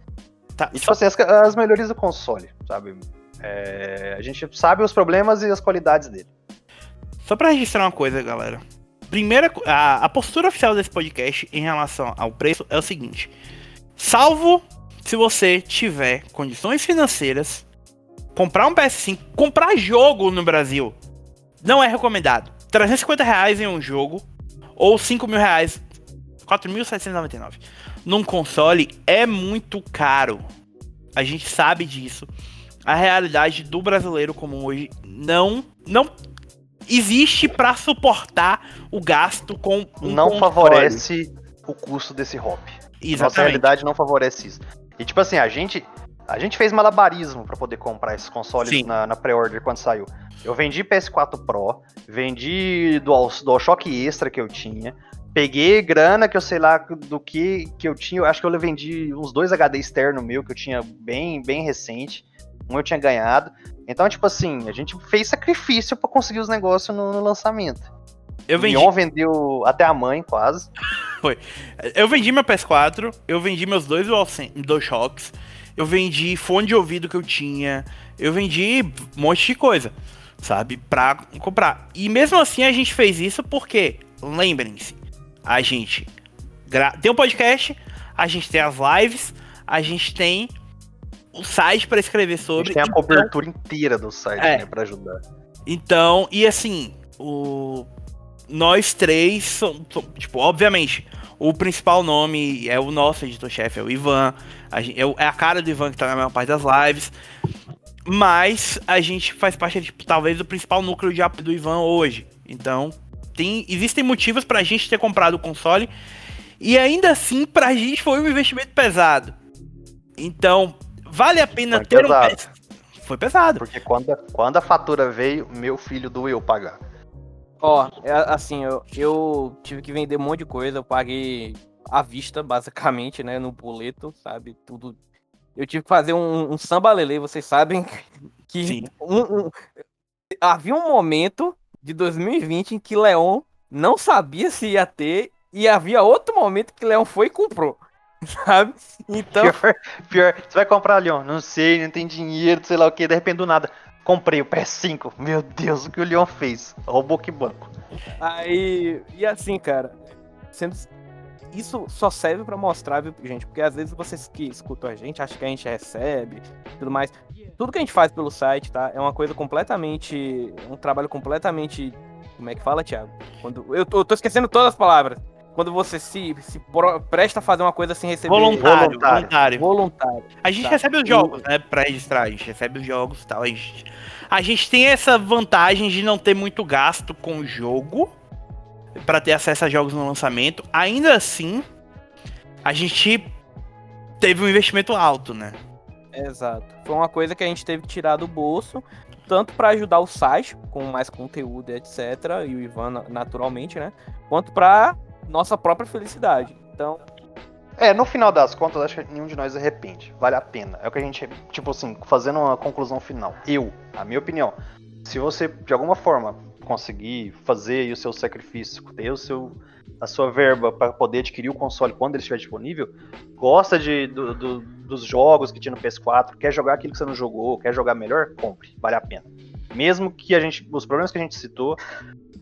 Tá, E tipo assim, as, as melhorias do console, sabe? É, a gente sabe os problemas e as qualidades dele. Só pra registrar uma coisa, galera. Primeira, a, a postura oficial desse podcast em relação ao preço é o seguinte: salvo se você tiver condições financeiras, comprar um PS5, comprar jogo no Brasil, não é recomendado. 350 reais em um jogo ou 5 mil reais, 4.799 num console é muito caro. A gente sabe disso. A realidade do brasileiro comum hoje não não existe pra suportar o gasto com um não console. favorece o custo desse hobby. Nossa Exatamente. realidade não favorece isso. E tipo assim, a gente a gente fez malabarismo pra poder comprar esses consoles Sim. na, na pré-order quando saiu. Eu vendi PS4 Pro, vendi Dual, DualShock Extra que eu tinha, peguei grana que eu sei lá do que que eu tinha, eu acho que eu vendi uns dois HD externo meu que eu tinha bem bem recente, um eu tinha ganhado. Então, tipo assim, a gente fez sacrifício pra conseguir os negócios no, no lançamento. Eu O vendi, Leon vendeu até a mãe, quase. eu vendi meu PS4, eu vendi meus dois DualShocks, eu vendi fone de ouvido que eu tinha, eu vendi um monte de coisa, sabe, pra comprar. E mesmo assim a gente fez isso porque, lembrem-se, a gente gra- tem um podcast, a gente tem as lives, a gente tem o site pra escrever A sobre. gente tem a cobertura inteira do site, É. né, pra ajudar. Então, e assim, o nós três somos, tipo, obviamente, o principal nome é o nosso editor-chefe, é o Ivan. A gen- é é a cara do Ivan que tá na maior parte das lives. Mas a gente faz parte, tipo, talvez, do principal núcleo de apoio do Ivan hoje. Então, tem, existem motivos pra gente ter comprado o console. E ainda assim, pra gente foi um investimento pesado. Então, vale a pena Foi ter pesado. um. Foi pesado. Porque quando a, quando a fatura veio, meu filho doeu pagar. Ó, é, assim, eu, eu tive que vender um monte de coisa, eu paguei à vista, basicamente, né, no boleto, sabe, tudo. Eu tive que fazer um, um samba lelê, vocês sabem que um- um- havia um momento de 2020 em que Leon não sabia se ia ter e havia outro momento que Leon foi e comprou, sabe? Então, Pior, pior, você vai comprar, Leon? Não sei, não tem dinheiro, sei lá o que, de repente do nada. Comprei o PS5. Meu Deus, o que o Leon fez? Roubou que banco. Aí, e assim, cara, sendo isso só serve pra mostrar, viu, gente? Porque às vezes vocês que escutam a gente acham que a gente recebe, tudo mais. Tudo que a gente faz pelo site, tá? É uma coisa completamente, um trabalho completamente, como é que fala, Thiago? Quando eu tô, eu tô esquecendo todas as palavras. Quando você se, se pro- presta a fazer uma coisa sem receber Voluntário, voluntário. voluntário. voluntário. A gente Tá. recebe os jogos, né? Pra registrar, a gente recebe os jogos e tal. A gente, a gente tem essa vantagem de não ter muito gasto com o jogo pra ter acesso a jogos no lançamento. Ainda assim, a gente teve um investimento alto, né? Exato. Foi uma coisa que a gente teve que tirar do bolso, tanto para ajudar o site com mais conteúdo, e etc. E o Ivan, na- naturalmente, né? Quanto para nossa própria felicidade. Então, É, no final das contas, acho que nenhum de nós arrepende. Vale a pena. É o que a gente, tipo assim, fazendo uma conclusão final. Eu, a minha opinião, se você, de alguma forma, conseguir fazer o seu sacrifício, ter o seu, a sua verba para poder adquirir o console quando ele estiver disponível, gosta de, do- do- dos jogos que tinha no PS4, quer jogar aquilo que você não jogou, quer jogar melhor, compre. Vale a pena. Mesmo que a gente, os problemas que a gente citou,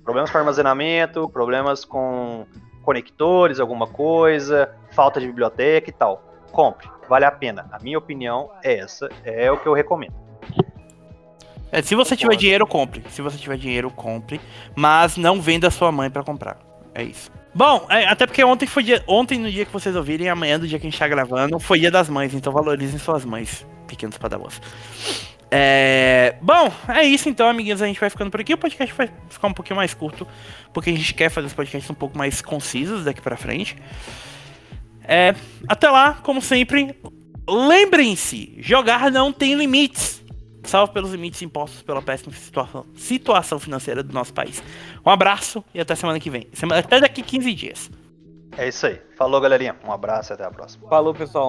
problemas com armazenamento, problemas com conectores, alguma coisa, falta de biblioteca e tal. Compre, vale a pena. A minha opinião é essa, é o que eu recomendo. É, se você tiver dinheiro, compre. Se você tiver dinheiro, compre. Mas não venda sua mãe pra comprar. É isso. Bom, é, até porque ontem foi dia, ontem no dia que vocês ouvirem, amanhã do dia que a gente tá gravando, foi dia das mães, então valorizem suas mães, pequenos padawans. É... Bom, é isso então, amiguinhos. A gente vai ficando por aqui. O podcast vai ficar um pouquinho mais curto, porque a gente quer fazer os podcasts um pouco mais concisos daqui pra frente. É... Até lá, como sempre, lembrem-se: jogar não tem limites. Salvo pelos limites impostos pela péssima situação, situação financeira do nosso país. Um abraço e até semana que vem. Semana, até daqui 15 dias. É isso aí. Falou, galerinha. Um abraço e até a próxima. Falou, pessoal.